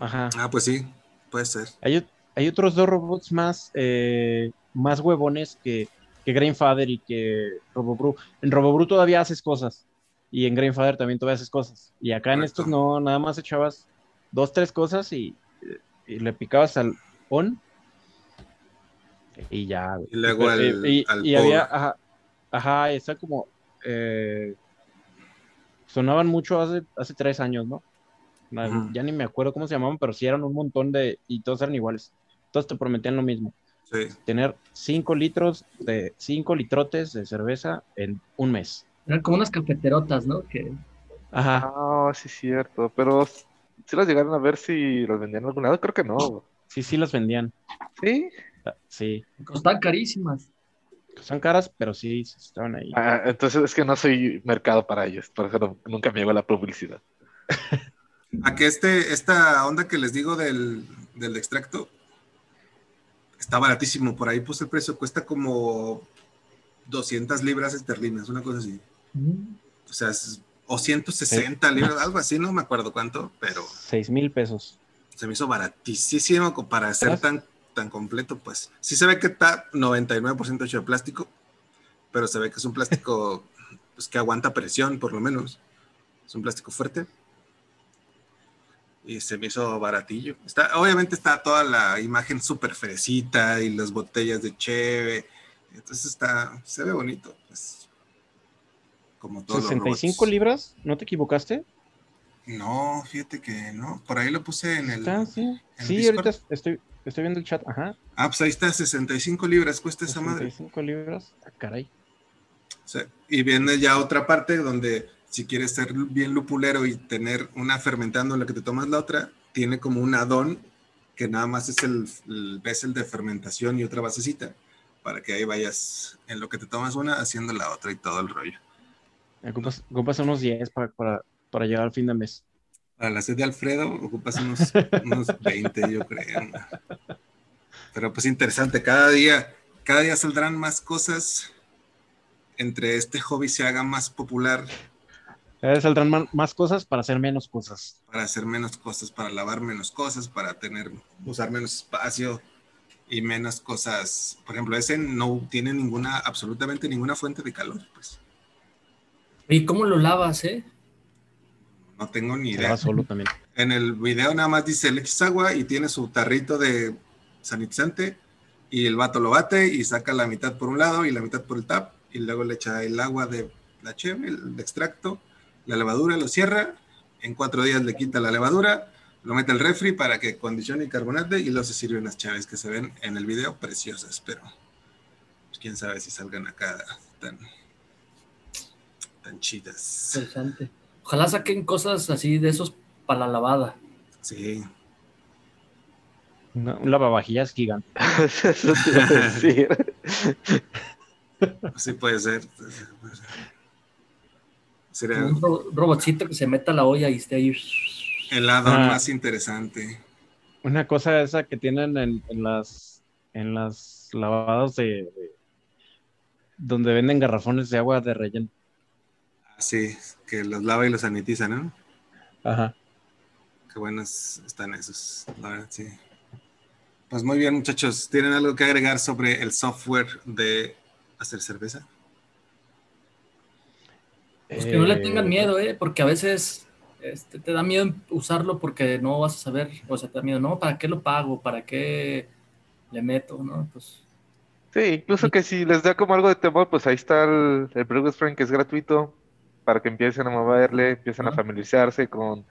Ajá. Ah, pues sí, puede ser. Hay, hay otros dos robots más, eh, más huevones que, que Grainfather y que RoboBrew. En RoboBrew todavía haces cosas y en Grainfather también todavía haces cosas. Y acá en estos no, nada más echabas dos, tres cosas y, y le picabas al on y ya. Y luego al- eh, y, al y había, ajá, ajá, está como, eh, sonaban mucho hace, hace tres años, ¿no? Ya ni me acuerdo cómo se llamaban, pero sí eran un montón de, y todos eran iguales. Todos te prometían lo mismo, Sí. tener cinco litros de, cinco litrotes de cerveza en un mes. Eran como unas cafeterotas, ¿no? Que Ajá, Ah, sí, cierto. Pero si las llegaron a ver si las vendían en algún lado, creo que no. sí, sí las vendían. Sí. Ah, Sí, costaban carísimas. son caras, pero sí, sí estaban ahí. Ah, entonces es que no soy mercado para ellos, por eso no- nunca me llegó la publicidad. (laughs) A que este, esta onda que les digo del, del extracto está baratísimo. Por ahí puse el precio, cuesta como 200 libras esterlinas, una cosa así. Mm. O sea, es- o 160 libras, algo así, no me acuerdo cuánto, pero Seis mil pesos. se me hizo baratísimo para ser tan, tan completo. Pues sí se ve que está 99% hecho de plástico, pero se ve que es un plástico (laughs) pues, que aguanta presión, por lo menos. Es un plástico fuerte. Y se me hizo baratillo. Está, obviamente está toda la imagen súper fresita y las botellas de cheve. Entonces está, se ve bonito. Pues, como todos los 65 robots. libras, ¿no te equivocaste? No, fíjate que no. Por ahí lo puse en el. Está, sí. en Sí, Discord. ahorita estoy, estoy viendo el chat. Ajá. Ah, pues ahí está, 65 libras cuesta esa madre. 65 libras. Ah, caray. O sea, y viene ya otra parte donde si quieres ser bien lupulero y tener una fermentando en la que te tomas la otra, tiene como un adón que nada más es el, el el de fermentación y otra basecita para que ahí vayas en lo que te tomas una haciendo la otra y todo el rollo. Ocupas, ocupas unos 10 para, para, para llegar al fin de mes. Para la sed de Alfredo ocupas unos, (laughs) unos 20, yo creo. Pero pues interesante, cada día, cada día saldrán más cosas. Entre este hobby se haga más popular saldrán más cosas para hacer menos cosas. para hacer menos cosas, para lavar menos cosas, para tener, usar menos espacio y menos cosas. Por ejemplo, ese no tiene ninguna, absolutamente ninguna fuente de calor, pues. ¿Y cómo lo lavas, eh? No tengo ni idea. solo también. En el video nada más dice le echas agua y tiene su tarrito de sanitizante y el vato lo bate y saca la mitad por un lado y la mitad por el tap y luego le echa el agua de la cheve, el extracto, la levadura, lo cierra, en cuatro días le quita la levadura, lo mete al refri para que condicione y carbonate y luego se sirven las chaves que se ven en el video preciosas, pero pues, quién sabe si salgan acá tan, tan chidas. Interesante. Ojalá saquen cosas así de esos para la lavada. Sí, un lavavajillas gigante. (laughs) Eso te iba a decir. sí puede ser. Sería Un ro- robotcito que se meta a la olla y esté ahí. el lado Ah. más interesante. Una cosa esa que tienen en, en las en las lavadas de, de- donde venden garrafones de agua de relleno. Así, que los lava y los sanitiza, ¿no? Ajá. Qué buenos están esos, la verdad, sí. Pues muy bien, muchachos. ¿Tienen algo que agregar sobre el software de hacer cerveza? Pues que no le Eh, tengan miedo, ¿eh? Porque a veces este, te da miedo usarlo porque no vas a saber, o sea, te da miedo, ¿no? ¿Para qué lo pago? ¿Para qué le meto? ¿No? Pues Sí, incluso que si les da como algo de temor, pues ahí está el, el Breakfast Friend que es gratuito para que empiecen a moverle, empiecen a familiarizarse con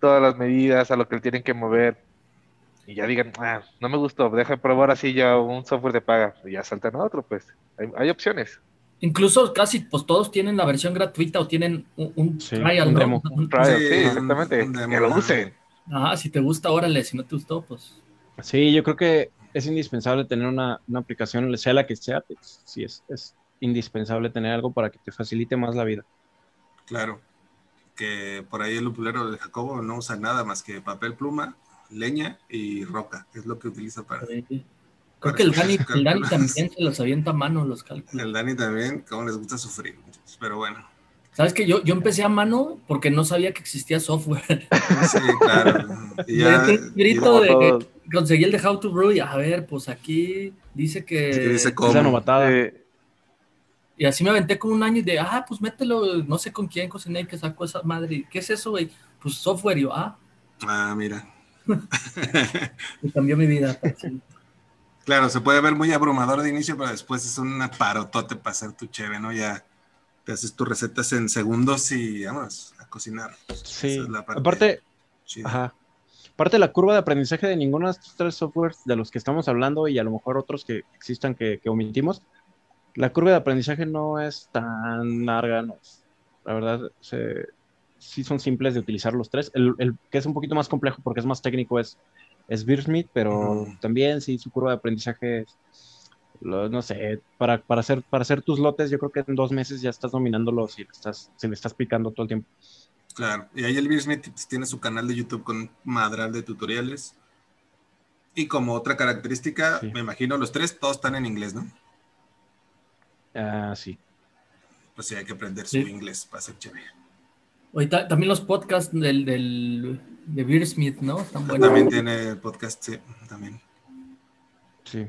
todas las medidas, a lo que tienen que mover. Y ya digan, ah, no me gustó, deja probar así ya un software de paga. Y ya saltan a otro, pues. Hay, hay opciones. Incluso casi pues todos tienen la versión gratuita o tienen un, un Sí, trial, un ¿no? demo. Un- Trial, Sí, sí, exactamente. un demo, que lo usen. Ajá, si te gusta, órale, si no te gustó, pues Sí, yo creo que es indispensable tener una, una aplicación, sea la que sea, sí, es, es indispensable tener algo para que te facilite más la vida. Claro. Que por ahí el lupulero de Jacobo no usa nada más que papel pluma, leña y roca. Es lo que utiliza para. eh, creo que el Dani, el Dani también se los avienta a mano los cálculos. El Dani también, como les gusta sufrir. Pero bueno. ¿Sabes que yo, yo empecé a mano porque no sabía que existía software. (laughs) Sí, claro. Y ya, un grito de conseguí el de How to Brew y a ver, pues aquí dice que... Es que dice ¿Cómo? novatada. Eh, Y así me aventé como un año y de, ah, pues mételo, no sé con quién cociné que sacó esa madre. ¿Qué es eso, güey? Pues software. Y yo, ah, Ah, mira. (laughs) y cambió mi vida. (laughs) Claro, se puede ver muy abrumador de inicio, pero después es una parotote para hacer tu cheve, ¿no? Ya te haces tus recetas en segundos y vamos a cocinar. Sí. Es la parte Aparte, ajá. Aparte la curva de aprendizaje de ninguno de estos tres softwares de los que estamos hablando y a lo mejor otros que existan que, que omitimos, la curva de aprendizaje no es tan larga, no la verdad, se- sí son simples de utilizar los tres. El, el que es un poquito más complejo porque es más técnico es, es Beersmith, pero también sí su curva de aprendizaje es, lo- no sé, para, para, hacer, para hacer tus lotes, yo creo que en dos meses ya estás dominándolos si le estás, si le estás picando todo el tiempo. Claro. Y ahí el Beer Smith tiene su canal de YouTube con un madral de tutoriales. Y como otra característica, Sí. me imagino los tres, todos están en inglés, ¿no? Ah, sí. Pues sí, hay que aprender Sí. su inglés para ser chévere. Ahorita, también los podcasts del, del, de Beersmith, ¿no? Están buenos. También tiene podcast, sí, también. Sí.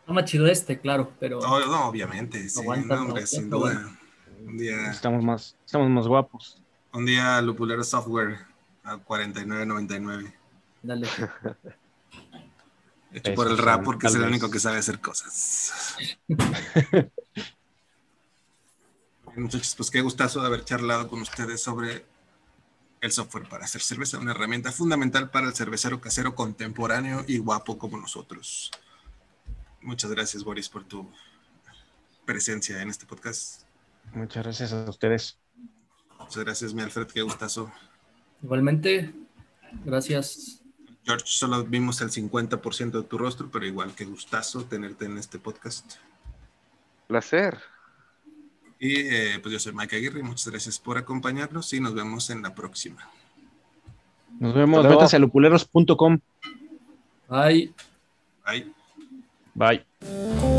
Está más chido este, claro, pero... No, no, obviamente, sí, Aguanta, no, hombre, no, sin no, duda. Un día, Estamos más, estamos más guapos. Un día Lupulero Software a 49.99. Dale. Hecho por el rap porque es el único que sabe hacer cosas. (laughs) Muchachos, pues qué gustazo de haber charlado con ustedes sobre el software para hacer cerveza, una herramienta fundamental para el cervecero casero contemporáneo y guapo como nosotros. Muchas gracias, Boris, por tu presencia en este podcast. Muchas gracias a ustedes. Muchas gracias, mi Alfred, qué gustazo. Igualmente, gracias. George, solo vimos el 50% de tu rostro, pero igual que gustazo tenerte en este podcast. Placer. Y eh, pues yo soy Mike Aguirre, muchas gracias por acompañarnos y nos vemos en la próxima. Nos vemos, métanse a lupuleros.com. Bye. Bye. Bye.